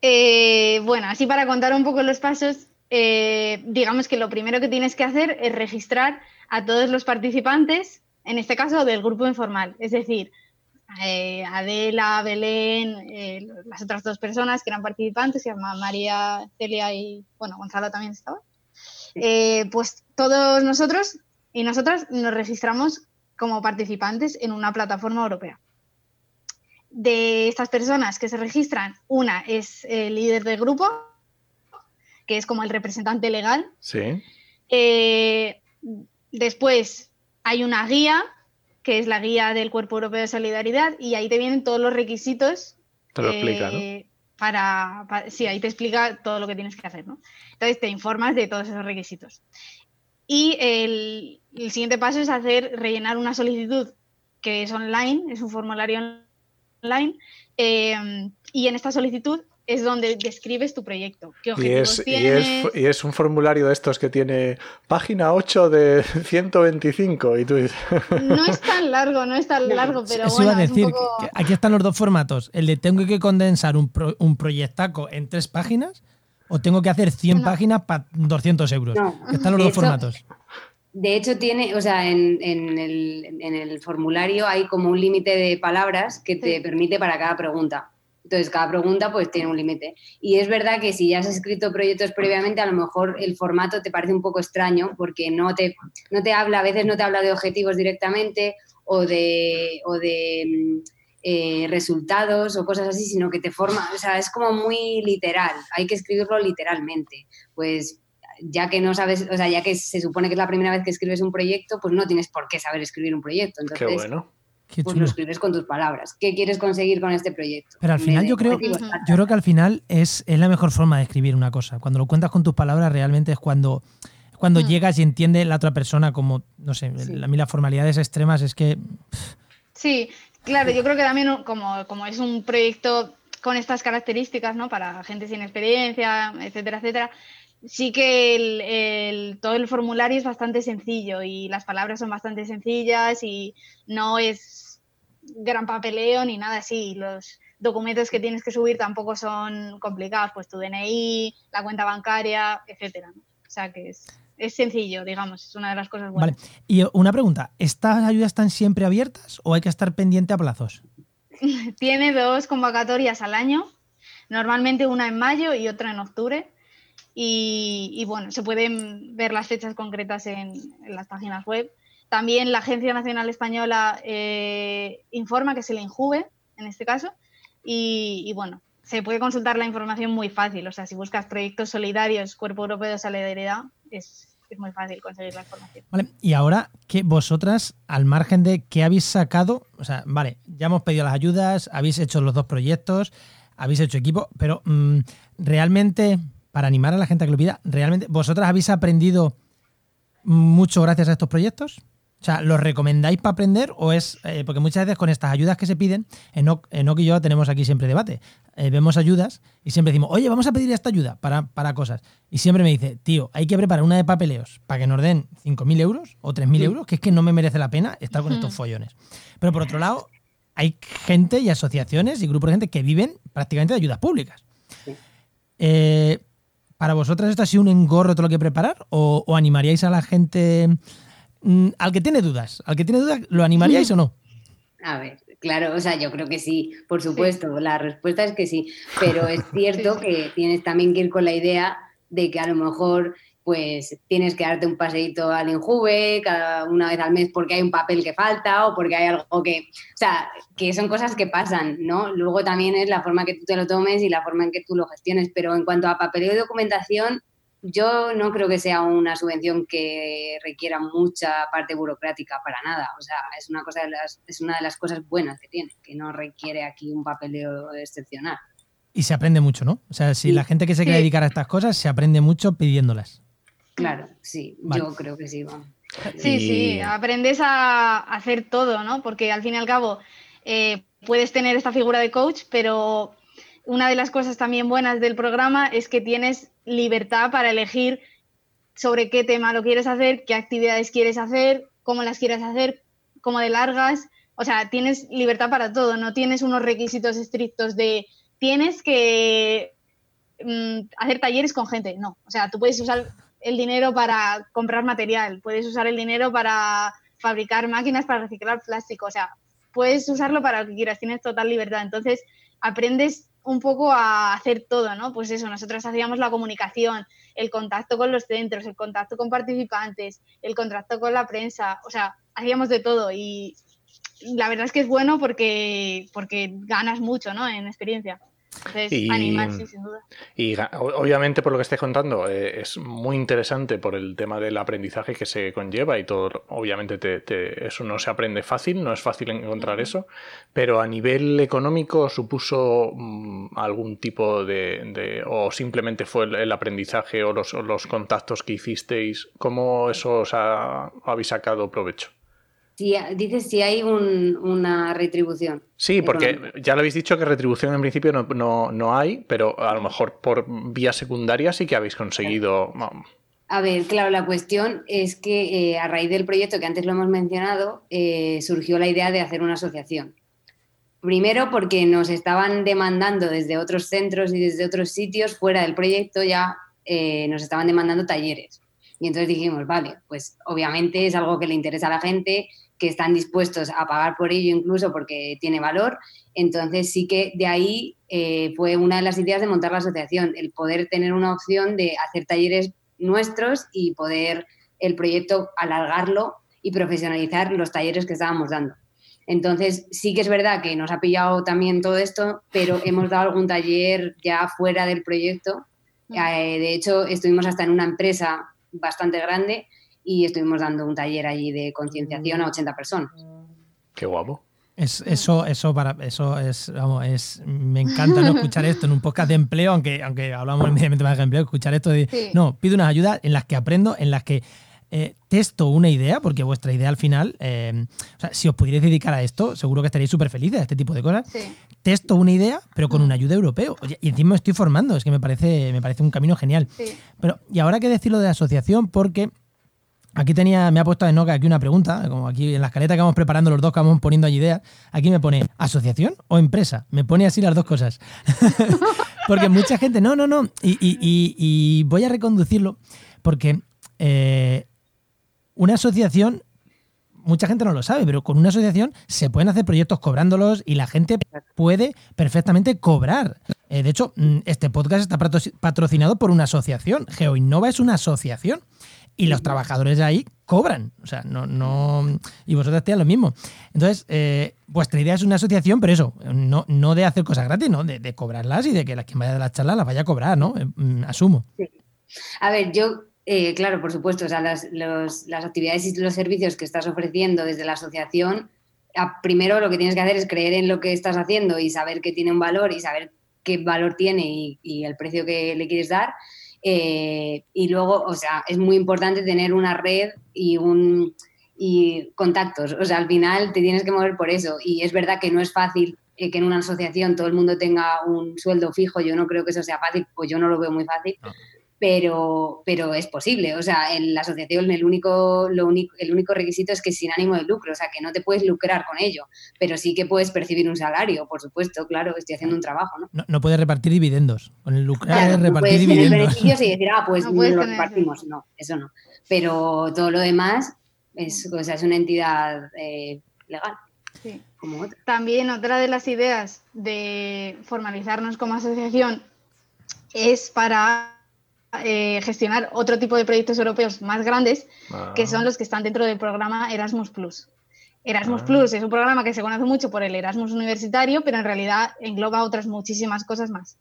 Eh, bueno, así para contar un poco los pasos, eh, digamos que lo primero que tienes que hacer es registrar a todos los participantes, en este caso del grupo informal, es decir, eh, Adela, Belén, eh, las otras dos personas que eran participantes, llaman María, Celia y, bueno, Gonzalo también estaba. Eh, pues todos nosotros y nosotras nos registramos como participantes en una plataforma europea. De estas personas que se registran, una es el líder del grupo, que es como el representante legal. Sí. Eh, después hay una guía, que es la guía del Cuerpo Europeo de Solidaridad, y ahí te vienen todos los requisitos. Te lo explica, ¿no? eh, Para, para- sí, ahí te explica todo lo que tienes que hacer, ¿no? Entonces te informas de todos esos requisitos. Y el, el siguiente paso es hacer, rellenar una solicitud que es online, es un formulario online, eh, y en esta solicitud es donde describes tu proyecto. ¿Qué Y objetivos es, y, tienes? es, y es un formulario de estos que tiene página 8 de [laughs] 125 y tú dices, [laughs] No es tan largo, no es tan largo, pero Eso bueno, iba a es un decir, poco- que aquí están los dos formatos. El de tengo que condensar un, pro- un proyectaco en tres páginas o tengo que hacer 100 No. páginas para 200 euros. No. Están los De dos hecho, formatos. De hecho, tiene, o sea, en, en el, en el formulario hay como un límite de palabras que te Sí. permite para cada pregunta. Entonces, cada pregunta pues tiene un límite. Y es verdad que si ya has escrito proyectos previamente, a lo mejor el formato te parece un poco extraño porque no te, no te habla, a veces no te habla de objetivos directamente o de, o de mm, eh, resultados o cosas así, sino que te forma, o sea, es como muy literal, hay que escribirlo literalmente. Pues ya que no sabes, o sea, ya que se supone que es la primera vez que escribes un proyecto, pues no tienes por qué saber escribir un proyecto. qué Entonces, bueno. Qué pues lo escribes con tus palabras. ¿Qué quieres conseguir con este proyecto? Pero al final yo creo, yo creo que al final es, es la mejor forma de escribir una cosa. Cuando lo cuentas con tus palabras, realmente es cuando, cuando Mm. llegas y entiende la otra persona como, no sé, Sí. a mí las formalidades extremas es que Sí, claro, yo creo que también como, como es un proyecto con estas características, ¿no? Para gente sin experiencia, etcétera, etcétera, sí que el, el- todo el formulario es bastante sencillo y las palabras son bastante sencillas y no es gran papeleo ni nada así. Los documentos que tienes que subir tampoco son complicados, pues tu DNI, la cuenta bancaria, etcétera. ¿no? O sea que es, es sencillo, digamos, es una de las cosas buenas. Vale. Y una pregunta, ¿estas ayudas están siempre abiertas o hay que estar pendiente a plazos? [laughs] Tiene dos convocatorias al año, normalmente una en mayo y otra en octubre. Y, bueno, se pueden ver las fechas concretas en, las páginas web. También la Agencia Nacional Española eh, informa que se le injube, en este caso. Y, bueno, se puede consultar la información muy fácil. O sea, si buscas proyectos solidarios, Cuerpo Europeo de Solidaridad, es, es muy fácil conseguir la información. Vale. Y ahora que vosotras, al margen de que habéis sacado, o sea, vale, ya hemos pedido las ayudas, habéis hecho los dos proyectos, habéis hecho equipo, pero mm, realmente, para animar a la gente a que lo pida, realmente, ¿vosotras habéis aprendido mucho gracias a estos proyectos? O sea, ¿los recomendáis para aprender o es...? eh, porque muchas veces con estas ayudas que se piden, Enoch, Enoch y yo tenemos aquí siempre debate. Eh, vemos ayudas y siempre decimos, oye, vamos a pedir esta ayuda para, para cosas. Y siempre me dice, tío, hay que preparar una de papeleos para que nos den 5.000 euros o 3.000 euros, que es que no me merece la pena estar con estos follones. Pero por otro lado, hay gente y asociaciones y grupos de gente que viven prácticamente de ayudas públicas. Eh, ¿Para vosotras esto ha sido un engorro todo lo que preparar? ¿O, o animaríais a la gente, mm, al que tiene dudas, al que tiene dudas, ¿lo animaríais o no? [laughs] A ver, Claro, o sea, yo creo que sí, por supuesto, la respuesta es que sí, pero es [laughs] cierto que tienes también que ir con la idea de que a lo mejor pues tienes que darte un paseíto al Injuve cada una vez al mes porque hay un papel que falta o porque hay algo que, o sea, que son cosas que pasan, ¿no? Luego también es la forma que tú te lo tomes y la forma en que tú lo gestiones, pero en cuanto a papeleo y documentación, yo no creo que sea una subvención que requiera mucha parte burocrática para nada. O sea, es una, cosa de las, es una de las cosas buenas que tiene, que no requiere aquí un papeleo excepcional. Y se aprende mucho, ¿no? O sea, si la gente que se quiere dedicar a estas cosas, se aprende mucho pidiéndolas. Claro, sí, yo creo que sí. Sí, sí, aprendes a hacer todo, ¿no? Porque al fin y al cabo eh, puedes tener esta figura de coach, pero una de las cosas también buenas del programa es que tienes libertad para elegir sobre qué tema lo quieres hacer, qué actividades quieres hacer, cómo las quieres hacer, cómo de largas. O sea, tienes libertad para todo, no tienes unos requisitos estrictos de tienes que mm, hacer talleres con gente. No, o sea, tú puedes usar el dinero para comprar material, puedes usar el dinero para fabricar máquinas para reciclar plástico, o sea, puedes usarlo para lo que quieras, tienes total libertad. Entonces, aprendes un poco a hacer todo, ¿no? Pues eso, nosotros hacíamos la comunicación, el contacto con los centros, el contacto con participantes, el contacto con la prensa, o sea, hacíamos de todo y la verdad es que es bueno porque, porque ganas mucho, ¿no? En experiencia y, sin duda. Y obviamente, por lo que estés contando, eh, es muy interesante por el tema del aprendizaje que se conlleva y todo. Obviamente, eso no se aprende fácil, no es fácil encontrar eso, pero a nivel económico supuso mm, algún tipo de, o simplemente fue el, aprendizaje o los, los, contactos que hicisteis. ¿Cómo eso os habéis sacado provecho? Dices si hay una retribución. Sí, porque ya lo habéis dicho que retribución en principio no, hay, pero a lo mejor por vía secundaria sí que habéis conseguido. A ver, claro, la cuestión es que eh, a raíz del proyecto que antes lo hemos mencionado, eh, surgió la idea de hacer una asociación. Primero porque nos estaban demandando desde otros centros y desde otros sitios fuera del proyecto ya eh, nos estaban demandando talleres. Y entonces dijimos, vale, pues obviamente es algo que le interesa a la gente, que están dispuestos a pagar por ello incluso porque tiene valor. Entonces sí que de ahí eh, fue una de las ideas de montar la asociación, el poder tener una opción de hacer talleres nuestros y poder el proyecto alargarlo y profesionalizar los talleres que estábamos dando. Entonces, sí que es verdad que nos ha pillado también todo esto, pero [laughs] hemos dado algún taller ya fuera del proyecto. Mm. Eh, de hecho, estuvimos hasta en una empresa bastante grande y estuvimos dando un taller allí de concienciación a 80 personas. Qué guapo. Es, eso, eso para eso es, vamos, es me encanta no escuchar esto en un podcast de empleo, aunque, aunque hablamos inmediatamente más de empleo, escuchar esto de no, pido unas ayudas en las que aprendo, en las que eh, testo una idea, porque vuestra idea al final, eh, o sea, si os pudierais dedicar a esto, seguro que estaréis súper felices a este tipo de cosas. Testo una idea, pero con una ayuda europeo. Y encima me estoy formando, es que me parece, me parece un camino genial. Pero, y ahora que decirlo de asociación, porque Aquí tenía, me ha puesto en Noca aquí una pregunta, como aquí en la escaleta que vamos preparando los dos, que vamos poniendo allí ideas. Aquí me pone, ¿asociación o empresa? Me pone así las dos cosas. [laughs] porque mucha gente, no, no, no. Y, voy a reconducirlo, porque eh, una asociación, mucha gente no lo sabe, pero con una asociación se pueden hacer proyectos cobrándolos y la gente puede perfectamente cobrar. Eh, de hecho, mm, este podcast está patrocinado por una asociación. GeoInnova es una asociación y los trabajadores de ahí cobran. O sea, no, no. Y vosotros hacéis lo mismo. Entonces, eh, vuestra idea es una asociación, pero eso, no, no de hacer cosas gratis, ¿no? De, cobrarlas y de que la quien vaya a la charla las vaya a cobrar, ¿no? Eh, mm, asumo. A ver, yo, eh, claro, por supuesto, o sea, las, las actividades y los servicios que estás ofreciendo desde la asociación, primero lo que tienes que hacer es creer en lo que estás haciendo y saber que tiene un valor y saber qué valor tiene y el precio que le quieres dar. Eh, y luego, o sea, es muy importante tener una red y un y contactos. O sea, al final te tienes que mover por eso. Y es verdad que no es fácil eh, que en una asociación todo el mundo tenga un sueldo fijo. Yo no creo que eso sea fácil, pues yo no lo veo muy fácil pero, pero es posible. O sea, en la asociación el único, lo único, el único requisito es que es sin ánimo de lucro, o sea, que no te puedes lucrar con ello, pero sí que puedes percibir un salario, por supuesto, claro, estoy haciendo un trabajo, ¿no? No, puedes repartir dividendos. Con el lucrar es repartir dividendos. beneficios y decir, ah, pues no lo repartimos. No, eso no. Pero todo lo demás es, o sea, es una entidad eh, legal. Sí. como otra. También otra de las ideas de formalizarnos como asociación es para eh, gestionar otro tipo de proyectos europeos más grandes, que son los que están dentro del programa Erasmus Plus. Erasmus Ah. Plus es un programa que se conoce mucho por el Erasmus universitario, pero en realidad engloba otras muchísimas cosas más.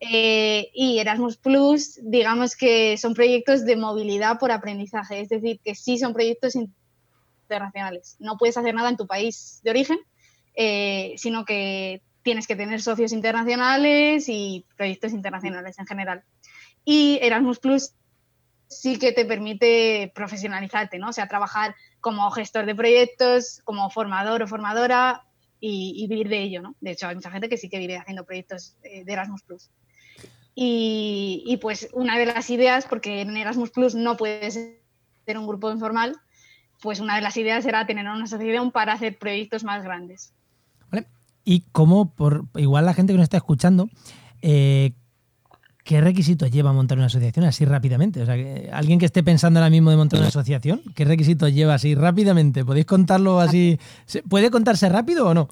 Eh, y Erasmus Plus, digamos que son proyectos de movilidad por aprendizaje, es decir, que sí son proyectos internacionales. No puedes hacer nada en tu país de origen, eh, sino que tienes que tener socios internacionales y proyectos internacionales en general. Y Erasmus Plus sí que te permite profesionalizarte, ¿no? O sea, trabajar como gestor de proyectos, como formador o formadora y, y vivir de ello, ¿no? De hecho, hay mucha gente que sí que vive haciendo proyectos eh, de Erasmus Plus. Y, pues una de las ideas, porque en Erasmus Plus no puedes ser un grupo informal, pues una de las ideas era tener una asociación para hacer proyectos más grandes. ¿Vale? Y como, por igual la gente que nos está escuchando, eh, ¿qué requisitos lleva montar una asociación así rápidamente? O sea, que alguien que esté pensando ahora mismo de montar una asociación, ¿qué requisitos lleva así rápidamente? ¿Podéis contarlo así? ¿Se- ¿Puede contarse rápido o no?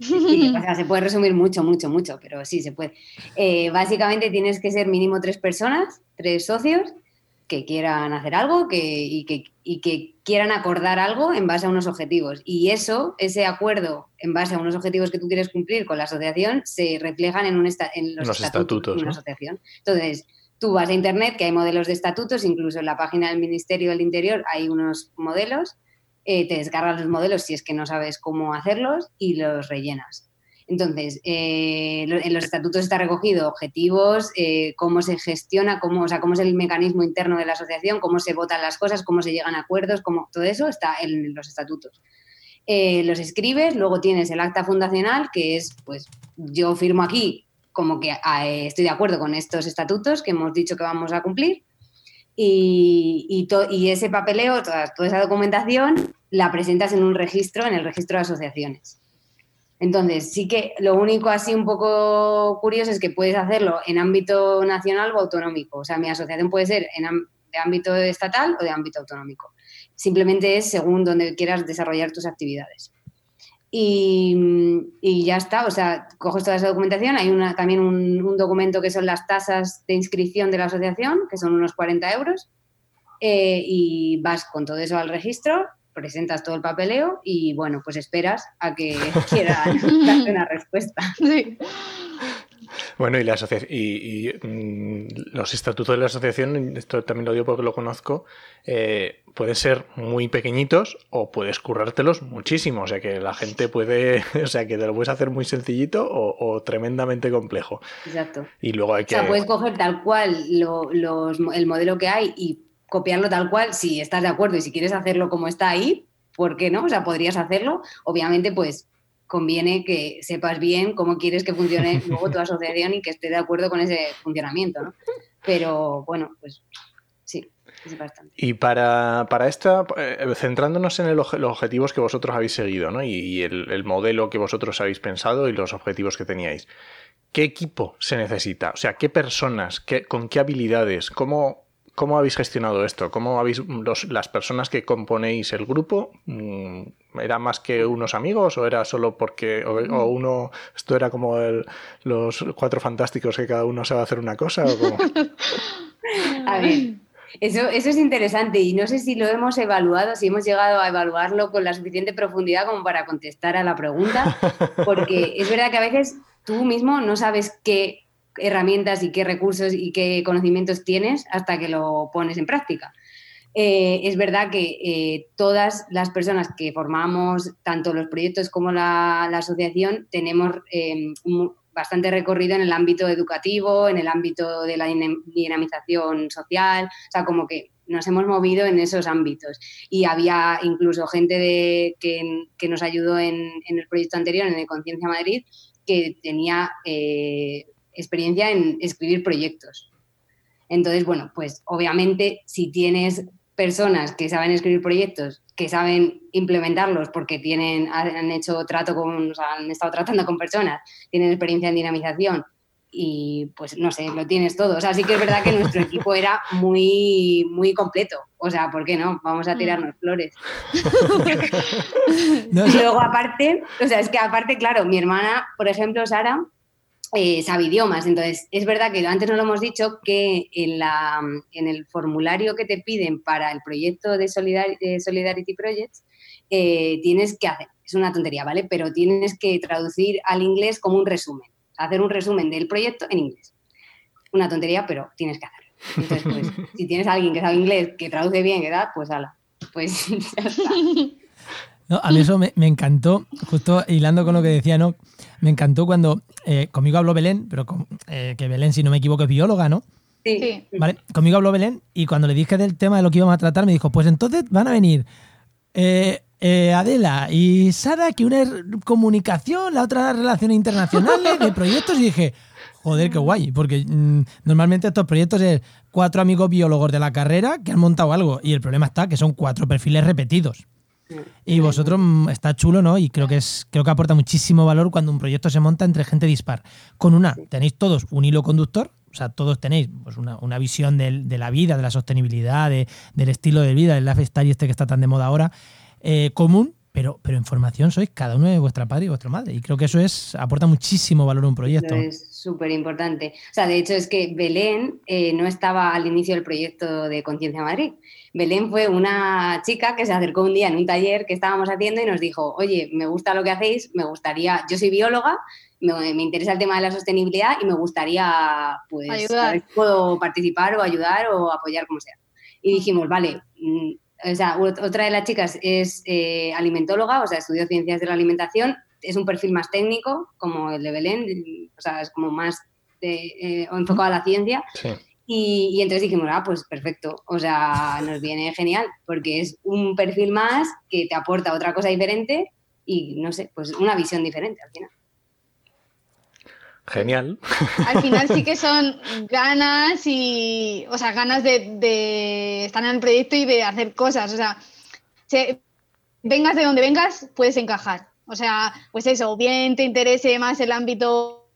Sí, se puede resumir mucho, mucho, mucho, pero sí se puede. Eh, básicamente tienes que ser mínimo tres personas, tres socios, que quieran hacer algo que, y, que, y que quieran acordar algo en base a unos objetivos. Y eso, ese acuerdo en base a unos objetivos que tú quieres cumplir con la asociación, se reflejan en, un esta- en los, Los estatutos, de una ¿no? asociación. Entonces, tú vas a Internet, que hay modelos de estatutos, incluso en la página del Ministerio del Interior hay unos modelos, eh, te descargas los modelos si es que no sabes cómo hacerlos y los rellenas. Entonces, eh, en los estatutos está recogido objetivos, eh, cómo se gestiona, cómo, o sea, cómo es el mecanismo interno de la asociación, cómo se votan las cosas, cómo se llegan a acuerdos, cómo, todo eso está en los estatutos. Eh, los escribes, luego tienes el acta fundacional, que es, pues, yo firmo aquí como que ah, estoy de acuerdo con estos estatutos que hemos dicho que vamos a cumplir. Y, y ese papeleo, toda esa documentación, la presentas en un registro, en el registro de asociaciones. Entonces, sí que lo único así un poco curioso es que puedes hacerlo en ámbito nacional o autonómico. O sea, mi asociación puede ser de ámbito estatal o de ámbito autonómico. Simplemente es según donde quieras desarrollar tus actividades. Y, ya está, o sea, coges toda esa documentación. Hay una, también un, un documento que son las tasas de inscripción de la asociación, que son unos 40 euros. eh, y vas con todo eso al registro, presentas todo el papeleo y bueno, pues esperas a que [laughs] quieran darte una respuesta. [laughs] Sí. Bueno, y, la y, y, mm, los estatutos de la asociación, esto también lo digo porque lo conozco, eh, pueden ser muy pequeñitos o puedes currártelos muchísimo. O sea que la gente puede, [laughs] o sea que te lo puedes hacer muy sencillito o, o tremendamente complejo. Exacto. Y luego hay O que. sea, puedes coger tal cual lo- los- el modelo que hay y copiarlo tal cual si estás de acuerdo y si quieres hacerlo como está ahí, ¿por qué no? O sea, podrías hacerlo. Obviamente, pues conviene que sepas bien cómo quieres que funcione [laughs] luego tu asociación y que esté de acuerdo con ese funcionamiento, ¿no? Pero bueno, pues sí, es bastante. Y para, para esta, eh, centrándonos en el los objetivos que vosotros habéis seguido, ¿no? Y, y el, el modelo que vosotros habéis pensado y los objetivos que teníais. ¿Qué equipo se necesita? O sea, ¿qué personas? Qué, ¿Con qué habilidades? ¿Cómo, cómo habéis gestionado esto? ¿Cómo habéis los- las personas que componéis el grupo? mm, ¿Era más que unos amigos o era solo porque o, o uno esto era como el- los cuatro fantásticos que cada uno sabe hacer una cosa? O cómo? [laughs] A ver, eso, eso es interesante y no sé si lo hemos evaluado, si hemos llegado a evaluarlo con la suficiente profundidad como para contestar a la pregunta, porque es verdad que a veces tú mismo no sabes qué herramientas y qué recursos y qué conocimientos tienes hasta que lo pones en práctica. Eh, es verdad que eh, todas las personas que formamos, tanto los proyectos como la, la asociación, tenemos eh, bastante recorrido en el ámbito educativo, en el ámbito de la dinamización social, o sea, como que nos hemos movido en esos ámbitos. Y había incluso gente de, que, que nos ayudó en, en el proyecto anterior, en el Conciencia Madrid, que tenía eh, experiencia en escribir proyectos. Entonces, bueno, pues obviamente si tienes personas que saben escribir proyectos, que saben implementarlos porque tienen, han hecho trato con, o sea, han estado tratando con personas, tienen experiencia en dinamización y pues no sé, lo tienes todo. O sea, sí que es verdad que nuestro equipo [laughs] era muy, muy completo. O sea, ¿por qué no? Vamos a tirarnos flores. [laughs] [laughs] y luego aparte, o sea, es que aparte, claro, mi hermana, por ejemplo, Sara, eh, sabe idiomas. Entonces, es verdad que antes no lo hemos dicho que en, la, en el formulario que te piden para el proyecto de, Solidarity Projects, eh, tienes que hacer, es una tontería, ¿vale? Pero tienes que traducir al inglés como un resumen, hacer un resumen del proyecto en inglés. Una tontería, pero tienes que hacerlo. Entonces, pues, [laughs] si tienes a alguien que sabe inglés, que traduce bien, ¿verdad? Pues ala, pues [laughs] ya está. [laughs] a mí eso me, encantó, justo hilando con lo que decía, ¿no? Me encantó cuando eh, conmigo habló Belén, pero eh, que Belén, si no me equivoco, es bióloga, ¿no? Sí. Vale, conmigo habló Belén y cuando le dije del tema de lo que íbamos a tratar, me dijo, pues entonces van a venir eh, Adela y Sara, que una es comunicación, la otra relaciones internacionales, de proyectos, y dije, joder, qué guay, porque mm, normalmente estos proyectos es cuatro amigos biólogos de la carrera que han montado algo, y el problema está que son cuatro perfiles repetidos. Y vosotros mm, está chulo, ¿no? Y creo que es creo que aporta muchísimo valor cuando un proyecto se monta entre gente dispar. Con una, tenéis todos un hilo conductor, o sea, todos tenéis pues, una, visión de la vida, de la sostenibilidad, del estilo de vida, del lifestyle este que está tan de moda ahora, eh, común, pero, pero en formación sois cada uno de vuestra padre y vuestra madre. Y creo que eso es aporta muchísimo valor a un proyecto. es súper importante. O sea, de hecho es que Belén eh, no estaba al inicio del proyecto de Conciencia Madrid. Belén fue una chica que se acercó un día en un taller que estábamos haciendo y nos dijo, oye, me gusta lo que hacéis, me gustaría, yo soy bióloga, me, interesa el tema de la sostenibilidad y me gustaría, pues, ayudar. puedo participar o ayudar o apoyar como sea. Y dijimos, vale, mm, o sea, otra de las chicas es eh, alimentóloga, o sea, estudió ciencias de la alimentación, es un perfil más técnico, como el de Belén, o sea, es como más eh, enfocado a la ciencia. Y, y, entonces dijimos, ah, pues perfecto, o sea, nos viene genial, porque es un perfil más que te aporta otra cosa diferente y, no sé, pues una visión diferente al final. Genial. Al final sí que son ganas y, o sea, ganas de, estar en el proyecto y de hacer cosas. O sea, vengas de donde vengas, puedes encajar. O sea, pues eso, bien te interese más el ámbito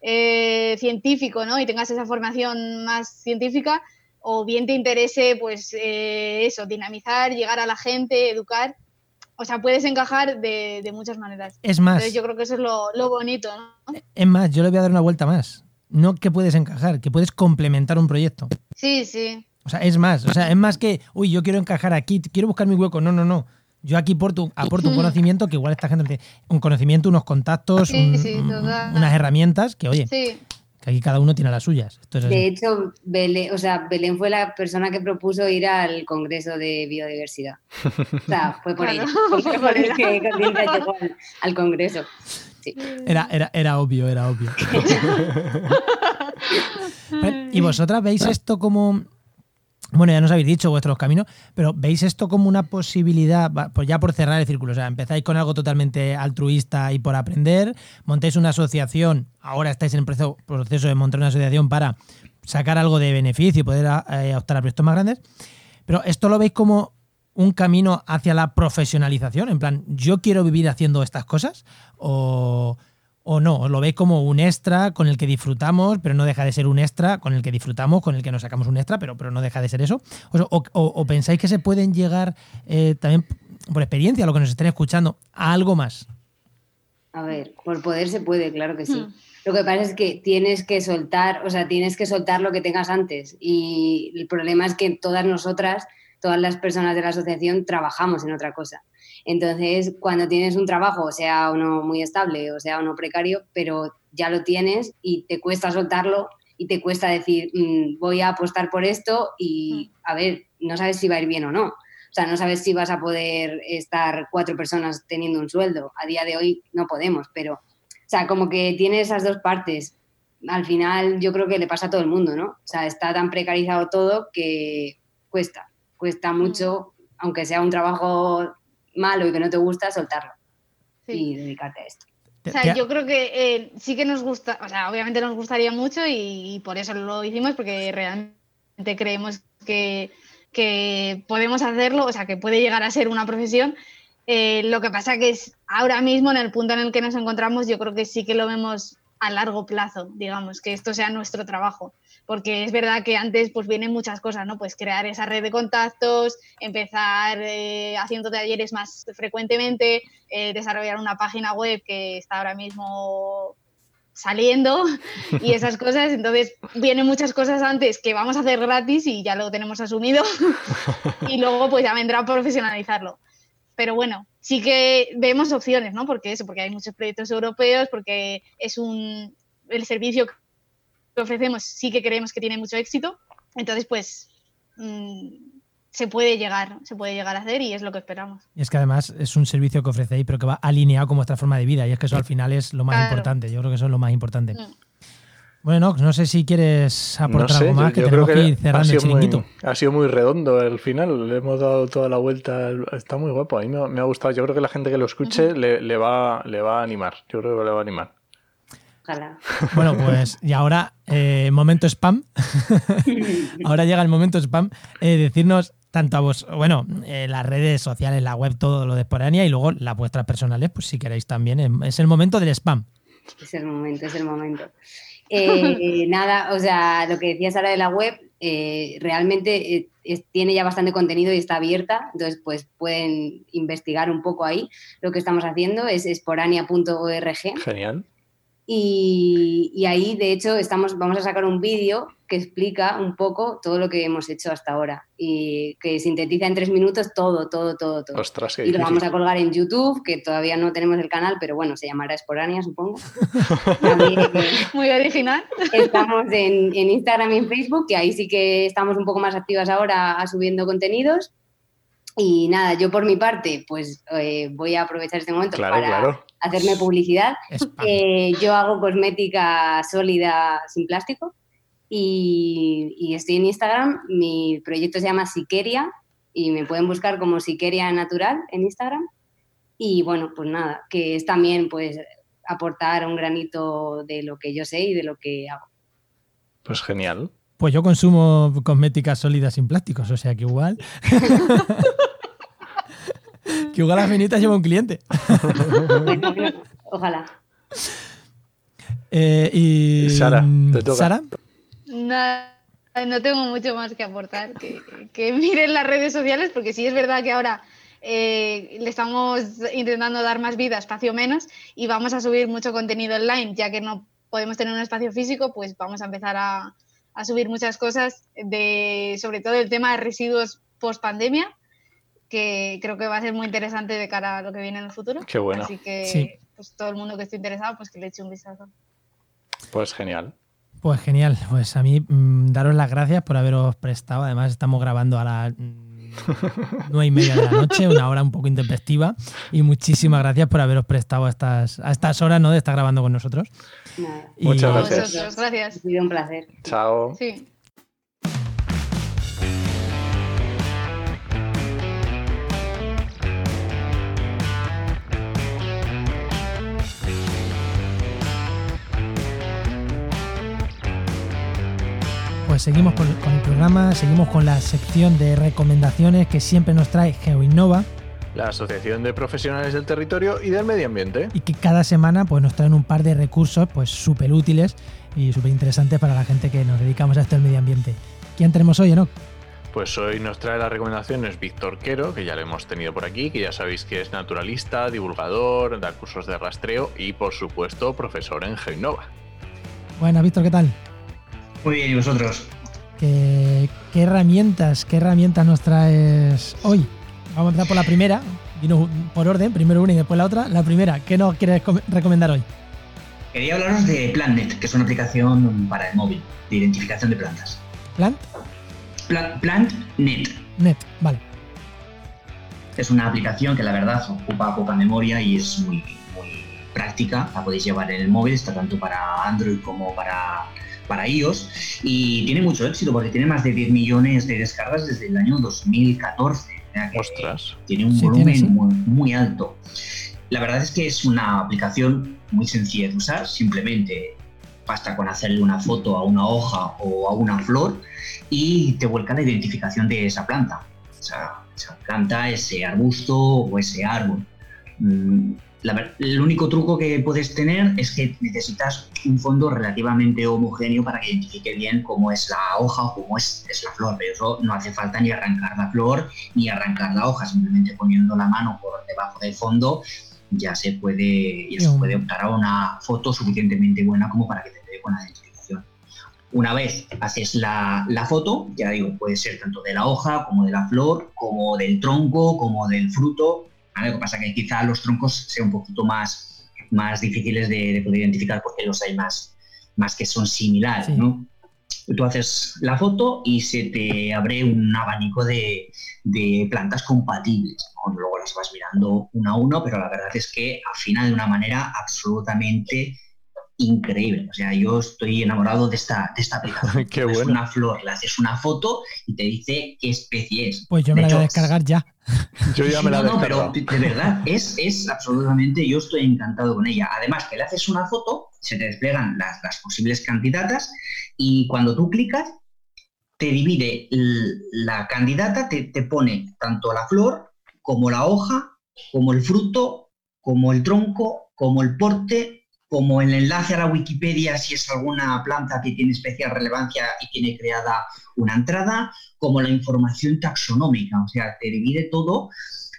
eh, científico, ¿no? Y tengas esa formación más científica, o bien te interese, pues eh, eso, dinamizar, llegar a la gente, educar o sea, puedes encajar de, muchas maneras. Es más. yo creo que eso es lo, bonito, ¿no? Es más, yo le voy a dar una vuelta más. No que puedes encajar, que puedes complementar un proyecto. Sí, sí. O sea, es más. O sea, es más que, uy, yo quiero encajar aquí, quiero buscar mi hueco. No, no, no. Yo aquí aporto, aporto un conocimiento que igual esta gente tiene. Un conocimiento, unos contactos, unas herramientas que, oye, sí aquí cada uno tiene las suyas. de hecho, Belén, o sea, Belén fue la persona que propuso ir al Congreso de Biodiversidad. O sea, [laughs] [laughs] fue por ella. Fue por ella que llegó al, Congreso. Era, era, era obvio, era obvio. [laughs] ¿Y vosotras veis esto como bueno, ya nos habéis dicho vuestros caminos, pero ¿veis esto como una posibilidad, pues ya por cerrar el círculo? O sea, empezáis con algo totalmente altruista y por aprender, montáis una asociación, ahora estáis en el proceso de montar una asociación para sacar algo de beneficio y poder eh, optar a proyectos más grandes, pero ¿esto lo veis como un camino hacia la profesionalización? En plan, ¿yo quiero vivir haciendo estas cosas? ¿O, o no, lo veis como un extra con el que disfrutamos, pero no deja de ser un extra con el que disfrutamos, con el que nos sacamos un extra, pero, pero no deja de ser eso. O, pensáis que se pueden llegar eh, también por experiencia, lo que nos estén escuchando, a algo más. A ver, por poder se puede, claro que sí. Hmm. Lo que pasa es que tienes que soltar, o sea, tienes que soltar lo que tengas antes. Y el problema es que todas nosotras, todas las personas de la asociación, trabajamos en otra cosa. Entonces, cuando tienes un trabajo, sea uno muy estable o sea uno precario, pero ya lo tienes y te cuesta soltarlo y te cuesta decir, mm, voy a apostar por esto y, mm. a ver, no sabes si va a ir bien o no. O sea, no sabes si vas a poder estar cuatro personas teniendo un sueldo. A día de hoy no podemos, pero, o sea, como que tiene esas dos partes. Al final yo creo que le pasa a todo el mundo, ¿no? O sea, está tan precarizado todo que cuesta, cuesta mm. mucho, aunque sea un trabajo malo y que no te gusta, soltarlo y dedicarte a esto. O sea, yo creo que eh, sí que nos gusta, o sea, obviamente nos gustaría mucho y, por eso lo hicimos, porque realmente creemos que, podemos hacerlo, o sea, que puede llegar a ser una profesión. Eh, lo que pasa que es ahora mismo, en el punto en el que nos encontramos, yo creo que sí que lo vemos a largo plazo, digamos, que esto sea nuestro trabajo. Porque es verdad que antes pues vienen muchas cosas, ¿no? Pues crear esa red de contactos, empezar eh, haciendo talleres más frecuentemente, eh, desarrollar una página web que está ahora mismo saliendo [laughs] y esas cosas. Entonces, vienen muchas cosas antes que vamos a hacer gratis y ya lo tenemos asumido. [laughs] y luego, pues ya vendrá a profesionalizarlo. Pero bueno, sí que vemos opciones, ¿no? Porque eso, porque hay muchos proyectos europeos, porque es un. El servicio ofrecemos sí que creemos que tiene mucho éxito. Entonces, pues. Mm, se puede llegar, se puede llegar a hacer y es lo que esperamos. Y es que además es un servicio que ofrecéis, pero que va alineado con vuestra forma de vida. Y es que eso al final es lo más importante. Yo creo que eso es lo más importante. Mm. Bueno, no sé si quieres aportar algo más, que tenemos que, ir cerrando el chiringuito. ha sido muy redondo el final, le hemos dado toda la vuelta, está muy guapo, a mí me, ha gustado. Yo creo que la gente que lo escuche le, va, le va a animar, yo creo que le va a animar. Ojalá. Bueno, pues y ahora, eh, momento spam. [laughs] ahora llega el momento spam. Eh, decirnos tanto a vos, bueno, eh, las redes sociales, la web, todo lo de Esporania y luego las vuestras personales, pues si queréis también. Es el momento del spam. Es el momento, es el momento. Eh, [laughs] nada, o sea, lo que decías ahora de la web, eh, realmente tiene ya bastante contenido y está abierta, entonces pues pueden investigar un poco ahí. Lo que estamos haciendo es esporania.org. Genial. Y, ahí, de hecho, estamos, vamos a sacar un vídeo que explica un poco todo lo que hemos hecho hasta ahora y que sintetiza en tres minutos todo, todo, todo, todo. y lo vamos a colgar en YouTube, que todavía no tenemos el canal, pero bueno, se llamará Esporania, supongo. [laughs] [laughs] Muy original. Estamos en, en, Instagram y en Facebook, que ahí sí que estamos un poco más activas ahora subiendo contenidos. Y nada, yo por mi parte, pues eh, voy a aprovechar este momento para hacerme publicidad. Eh, yo hago cosmética sólida sin plástico y, estoy en Instagram. Mi proyecto se llama Siqueria y me pueden buscar como Siqueria Natural en Instagram. Y bueno, pues nada, que es también pues aportar un granito de lo que yo sé y de lo que hago. Pues genial. Pues yo consumo cosméticas sólidas sin plásticos, o sea que igual. [laughs] que igual las finitas lleva un cliente. ojalá. Eh, y Sara, te toca. Sara. no tengo mucho más que aportar. Que, miren las redes sociales, porque sí es verdad que ahora eh, le estamos intentando dar más vida, espacio menos, y vamos a subir mucho contenido online, ya que no podemos tener un espacio físico, pues vamos a empezar a, a subir muchas cosas, de, sobre todo el tema de residuos post pandemia, que creo que va a ser muy interesante de cara a lo que viene en el futuro. Qué bueno. Así que pues, todo el mundo que esté interesado, pues que le eche un vistazo. Pues genial. Pues genial. Pues a mí mm, daros las gracias por haberos prestado. Además estamos grabando a las mm, nueve y media de la noche, una hora un poco intempestiva. Y muchísimas gracias por haberos prestado a estas, a estas horas ¿no? de estar grabando con nosotros. Muchas gracias. gracias. Ha sido un placer. Chao. Sí. Pues seguimos con, el programa, seguimos con la sección de recomendaciones que siempre nos trae GeoInnova la Asociación de Profesionales del Territorio y del Medio Ambiente. Y que cada semana pues, nos traen un par de recursos pues súper útiles y súper interesantes para la gente que nos dedicamos a esto del medio ambiente. ¿Quién tenemos hoy, no? Pues hoy nos trae las recomendaciones Víctor Quero, que ya lo hemos tenido por aquí, que ya sabéis que es naturalista, divulgador, da cursos de rastreo y, por supuesto, profesor en Genova. Bueno, Víctor, ¿qué tal? Muy bien, ¿y vosotros? ¿Qué, ¿Qué, herramientas, qué herramientas nos traes hoy? Vamos a empezar por la primera, por orden, primero una y después la otra. La primera, ¿qué nos quieres recomendar hoy? Quería hablaros de PlantNet, que es una aplicación para el móvil de identificación de plantas. ¿Plant? PlantNet. Net, vale. Es una aplicación que la verdad ocupa poca memoria y es muy, muy práctica. La podéis llevar en el móvil, está tanto para Android como para para iOS y tiene mucho éxito porque tiene más de 10 millones de descargas desde el año 2014. Ostras. Tiene un volumen muy, alto. La verdad es que es una aplicación muy sencilla de usar, simplemente basta con hacerle una foto a una hoja o a una flor y te vuelca la identificación de esa planta. O sea, esa planta, ese arbusto o ese árbol. Mm, el único truco que puedes tener es que necesitas un fondo relativamente homogéneo para que identifique bien cómo es la hoja o cómo es, la flor, pero eso no hace falta ni arrancar la flor ni arrancar la hoja, simplemente poniendo la mano por debajo del fondo ya se puede, ya se puede optar a una foto suficientemente buena como para que te dé buena identificación. Una vez haces la, la foto, ya digo, puede ser tanto de la hoja como de la flor, como del tronco, como del fruto, lo que pasa que quizá los troncos sean un poquito más, más difíciles de, poder identificar porque los hay más, más que son similares, ¿no? Tú haces la foto y se te abre un abanico de, de plantas compatibles. Luego las vas mirando uno a uno, pero la verdad es que afina de una manera absolutamente increíble. O sea, yo estoy enamorado de esta, de esta aplicación. [laughs] Qué es una flor, le haces una foto y te dice qué especie es. Pues yo me la voy a descargar ya. [laughs] Yo ya me la no, no, pero de verdad, es, es absolutamente, yo estoy encantado con ella. Además, que le haces una foto, se te despliegan las, las posibles candidatas y cuando tú clicas, te divide la candidata, te, te pone tanto la flor como la hoja, como el fruto, como el tronco, como el porte, como el enlace a la Wikipedia si es alguna planta que tiene especial relevancia y tiene creada una entrada, como la información taxonómica, o sea, te divide todo,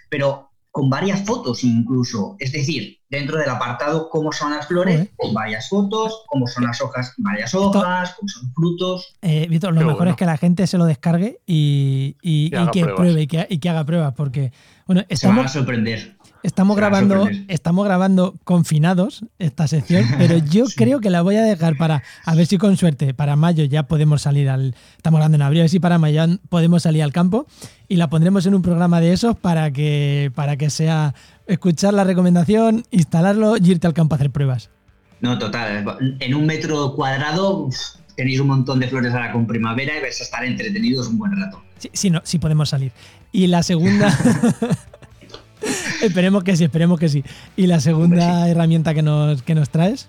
pero con varias fotos incluso, es decir, dentro del apartado cómo son las flores, con varias fotos, cómo son las hojas, varias hojas, cómo son frutos. Eh, Víctor, lo mejor es que la gente se lo descargue y, que pruebe y que, haga pruebas, porque bueno, estamos, se van a sorprender. Estamos grabando, estamos grabando confinados esta sección, [laughs] pero yo creo que la voy a dejar para, a ver si con suerte, para mayo ya podemos salir al, estamos hablando en abril, a ver si para mayo podemos salir al campo y la pondremos en un programa de esos para que, para que sea escuchar la recomendación, instalarlo y irte al campo a hacer pruebas. No, total, en un metro cuadrado tenéis un montón de flores ahora con primavera y vais a estar entretenidos un buen rato. Sí, sí, no, sí podemos salir. Y la segunda... [laughs] [laughs] esperemos que sí, esperemos que sí. ¿Y la segunda herramienta que nos, que nos traes?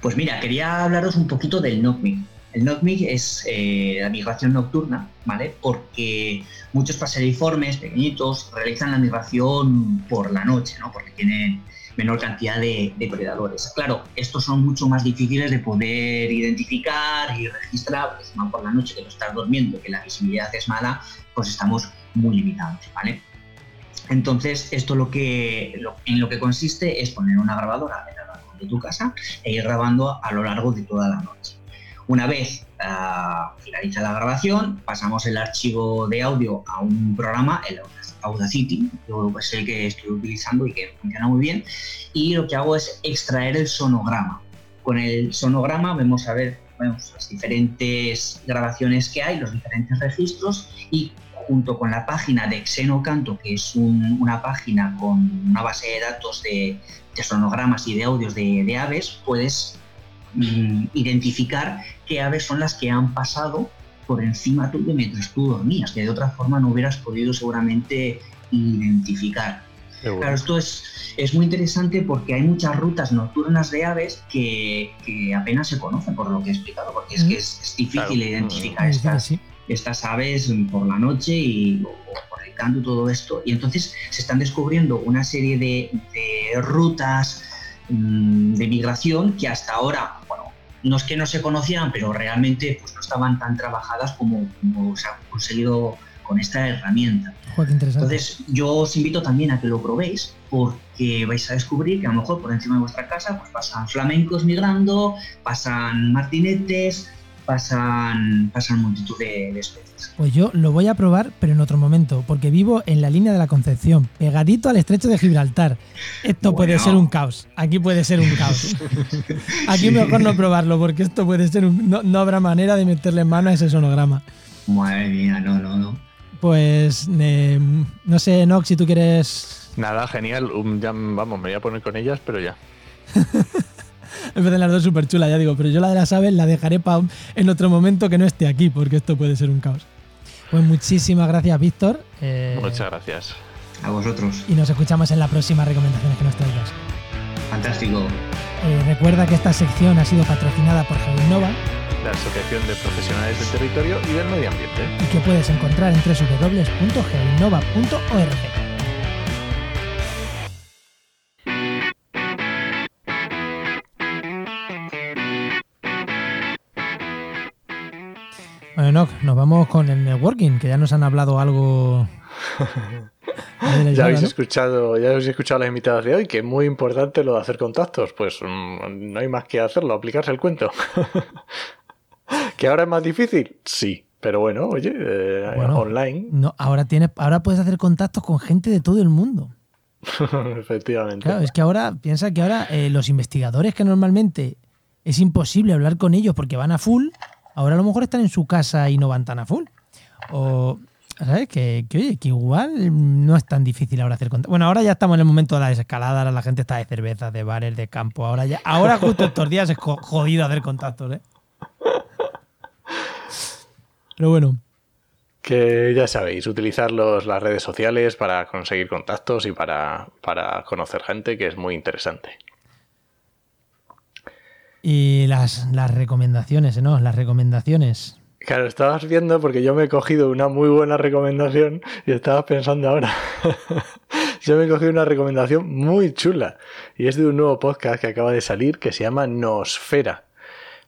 Pues mira, quería hablaros un poquito del NOCMIG. El NOCMIG es eh, la migración nocturna, ¿vale? Porque muchos paseriformes pequeñitos realizan la migración por la noche, ¿no? Porque tienen menor cantidad de depredadores. Claro, estos son mucho más difíciles de poder identificar y registrar, porque si van por la noche que no estás durmiendo, que la visibilidad es mala, pues estamos muy limitados, ¿vale? Entonces, esto lo que, en lo que consiste es poner una grabadora en el balcón de tu casa e ir grabando a lo largo de toda la noche. Una vez uh, finaliza la grabación, pasamos el archivo de audio a un programa, el Audacity, yo es el que estoy utilizando y que funciona muy bien, y lo que hago es extraer el sonograma. Con el sonograma vemos a ver vemos las diferentes grabaciones que hay, los diferentes registros y junto con la página de Xenocanto, que es una página con una base de datos de, sonogramas y de audios de, aves, puedes mm, identificar qué aves son las que han pasado por encima tuyo mientras tú dormías, que de otra forma no hubieras podido seguramente identificar. Claro, esto es, es muy interesante porque hay muchas rutas nocturnas de aves que, apenas se conocen, por lo que he explicado, porque es que es, difícil identificar estas, estas aves por la noche y por el canto y todo esto. Y entonces se están descubriendo una serie de, rutas mm, de migración que hasta ahora, bueno, no es que no se conocían, pero realmente pues, no estaban tan trabajadas como, se ha conseguido con esta herramienta. Entonces, yo os invito también a que lo probéis, porque vais a descubrir que a lo mejor por encima de vuestra casa pues, pasan flamencos migrando, pasan martinetes, pasan, pasan multitud de, especies. Pues yo lo voy a probar, pero en otro momento, porque vivo en la línea de la Concepción, pegadito al estrecho de Gibraltar. Esto puede ser un caos. Aquí puede ser un caos. [laughs] Aquí mejor no probarlo, porque esto puede ser un. No, habrá manera de meterle mano a ese sonograma. Madre mía, no, no, no. Pues eh, no sé, Nox, si tú quieres. Nada, genial. Ya, vamos, me voy a poner con ellas, pero ya. [laughs] [laughs] Me parecen las dos súper chulas, ya digo, pero yo la de las aves la dejaré para en otro momento que no esté aquí, porque esto puede ser un caos. Pues muchísimas gracias, Víctor. Eh, Muchas gracias. A vosotros. Y nos escuchamos en la próxima recomendación que nos traigas. Fantástico. Eh, recuerda que esta sección ha sido patrocinada por Geoinnova, la Asociación de Profesionales del Territorio y del Medio Ambiente. Y que puedes encontrar en www.geoinnova.org. Enoch, nos vamos con el networking, que ya nos han hablado algo. [laughs] Ya habéis ¿no? escuchado, ya habéis escuchado las invitadas de hoy, que es muy importante lo de hacer contactos. Pues mm, no hay más que hacerlo, aplicarse el cuento. [laughs] ¿Que ahora es más difícil? Sí. Pero bueno, oye, eh, Bueno. online, No, ahora, tienes, ahora puedes hacer contactos con gente de todo el mundo. [laughs] efectivamente. Claro, es que ahora, piensa que ahora eh, los investigadores que normalmente es imposible hablar con ellos porque van a full, ahora a lo mejor están en su casa y no van tan a full. O, ¿sabes? Que, oye, que igual no es tan difícil ahora hacer contactos. Bueno, ahora ya estamos en el momento de la desescalada, ahora la gente está de cervezas, de bares, de campo. Ahora ya, ahora justo estos días es jo- jodido hacer contactos, ¿eh? Pero bueno, Que ya sabéis, utilizar los- las redes sociales para conseguir contactos y para, para conocer gente, que es muy interesante. Y las, las recomendaciones, ¿no? Las recomendaciones. Claro, estabas viendo porque yo me he cogido una muy buena recomendación y estabas pensando ahora. [laughs] yo me he cogido una recomendación muy chula y es de un nuevo podcast que acaba de salir que se llama Nosfera.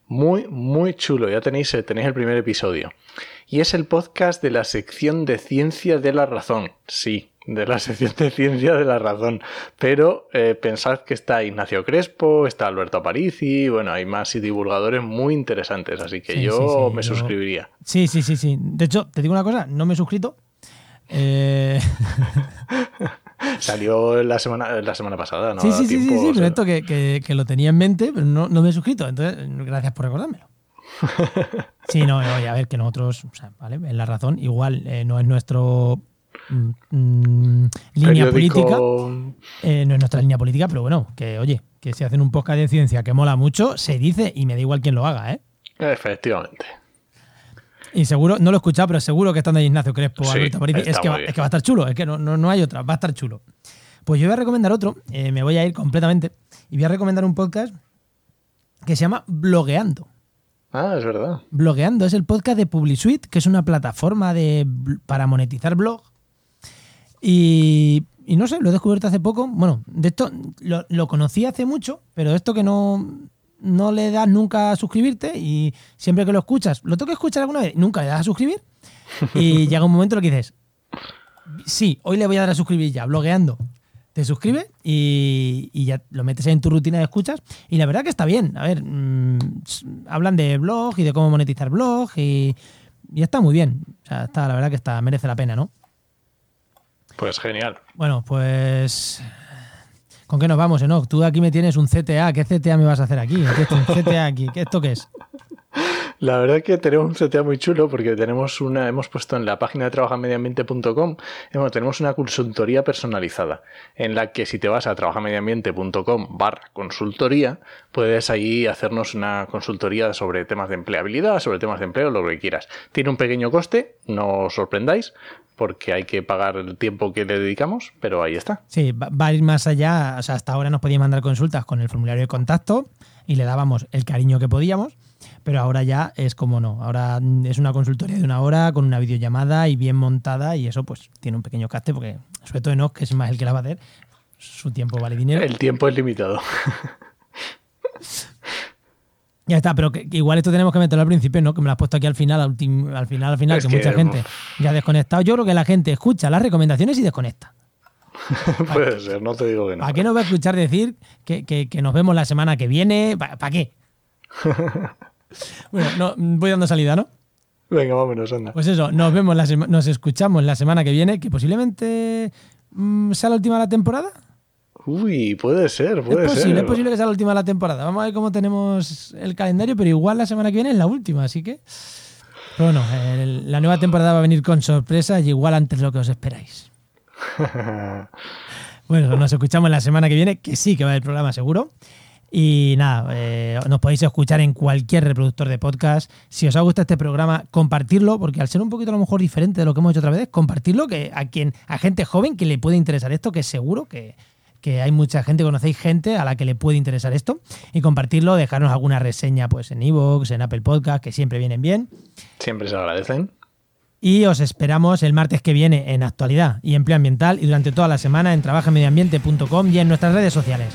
Muy, muy chulo. Ya tenéis, eh, tenéis el primer episodio. Y es el podcast de la sección de Ciencia de la Razón. Sí, de la [laughs] sección de Ciencia de la Razón. Pero eh, pensad que está Ignacio Crespo, está Alberto Aparici, bueno, hay más divulgadores muy interesantes, así que Sí, yo sí, sí, me yo- suscribiría. Sí, sí, sí, sí. De hecho, te digo una cosa, no me he suscrito. Eh, [laughs] Salió la semana, la semana pasada, ¿no? sí, sí, sí, sí, o pero esto que, que- que lo tenía en mente, pero no, no me he suscrito. Entonces, gracias por recordármelo. [laughs] Sí, no, oye, a ver, que nosotros, o sea, vale, es la razón, igual eh, no es nuestro mm, mm, línea política, eh, no es nuestra línea política, pero bueno, que oye, que si hacen un podcast de ciencia que mola mucho, se dice y me da igual quién lo haga, ¿eh? Efectivamente. Y seguro, no lo he escuchado, pero seguro que estando ahí Ignacio Crespo, Sí, Alberto es que, va, es que va a estar chulo, es que no, no, no hay otra, va a estar chulo. Pues yo voy a recomendar otro, eh, me voy a ir completamente, y voy a recomendar un podcast que se llama Blogueando. Ah, es verdad. Blogueando es el podcast de PubliSuite, que es una plataforma de, para monetizar blog. Y, y no sé, lo he descubierto hace poco. Bueno, de esto lo, lo conocí hace mucho, pero esto que no, no le das nunca a suscribirte y siempre que lo escuchas, lo tengo que escuchar alguna vez, nunca le das a suscribir. [laughs] Y llega un momento en el que dices, sí, hoy le voy a dar a suscribir ya, blogueando. Te suscribes y, y ya lo metes en tu rutina de escuchas. Y la verdad que está bien. A ver, mm, hablan de blog y de cómo monetizar blog y, y está muy bien. O sea, está, la verdad que está, merece la pena, ¿no? Pues genial. Bueno, pues. ¿Con qué nos vamos, Enoch? Tú aquí me tienes un CTA. ¿Qué CTA me vas a hacer aquí? ¿Qué es un CTA aquí? ¿Qué esto qué es? La verdad que tenemos un CTA muy chulo porque tenemos una, hemos puesto en la página de trabajamediambiente.com, hemos- tenemos una consultoría personalizada en la que si te vas a trabajamediambiente.com barra consultoría, puedes ahí hacernos una consultoría sobre temas de empleabilidad, sobre temas de empleo, lo que quieras. Tiene un pequeño coste, no os sorprendáis, porque hay que pagar el tiempo que le dedicamos, pero ahí está. Sí, va, a ir más allá. O sea, hasta ahora nos podían mandar consultas con el formulario de contacto y le dábamos el cariño que podíamos, pero ahora ya es como no. Ahora mm, es una consultoría de una hora con una videollamada y bien montada y eso pues tiene un pequeño caste porque, sobre todo Enoch, que es más el que la va a hacer, su tiempo vale dinero. El tiempo es limitado. [laughs] Ya está, pero que, que igual esto tenemos que meterlo al principio, ¿no? Que me lo has puesto aquí al final, al, final, al final, Es que, que, mucha gente ya ha desconectado. Yo creo que la gente escucha las recomendaciones y desconecta. [laughs] Puede ser, no te digo que no. ¿Para qué nos va a escuchar decir que, que- que nos vemos la semana que viene? ¿Para qué? [laughs] bueno, no, voy dando salida, ¿no? Venga, vámonos, anda. Pues eso, nos vemos, la nos escuchamos la semana que viene, que posiblemente mm, sea la última de la temporada. Uy, puede ser, puede es posible, ser. es posible que sea la última de la temporada. Vamos a ver cómo tenemos el calendario, pero igual la semana que viene es la última, así que. Pero bueno, el- la nueva temporada va a venir con sorpresas y igual antes de lo que os esperáis. [laughs] Bueno, nos escuchamos la semana que viene, que sí que va haber programa seguro. Y nada, eh, nos podéis escuchar en cualquier reproductor de podcast. Si os ha gustado este programa, compartirlo, porque al ser un poquito a lo mejor diferente de lo que hemos hecho otra vez, compartirlo que a quien, a gente joven que le puede interesar esto, que seguro que, que hay mucha gente, conocéis gente a la que le puede interesar esto. Y compartirlo, dejarnos alguna reseña pues en Evox, en Apple Podcast, que siempre vienen bien. Siempre se agradecen. Y os esperamos el martes que viene en Actualidad y Empleo Ambiental y durante toda la semana en trabajamediambiente.com y en nuestras redes sociales.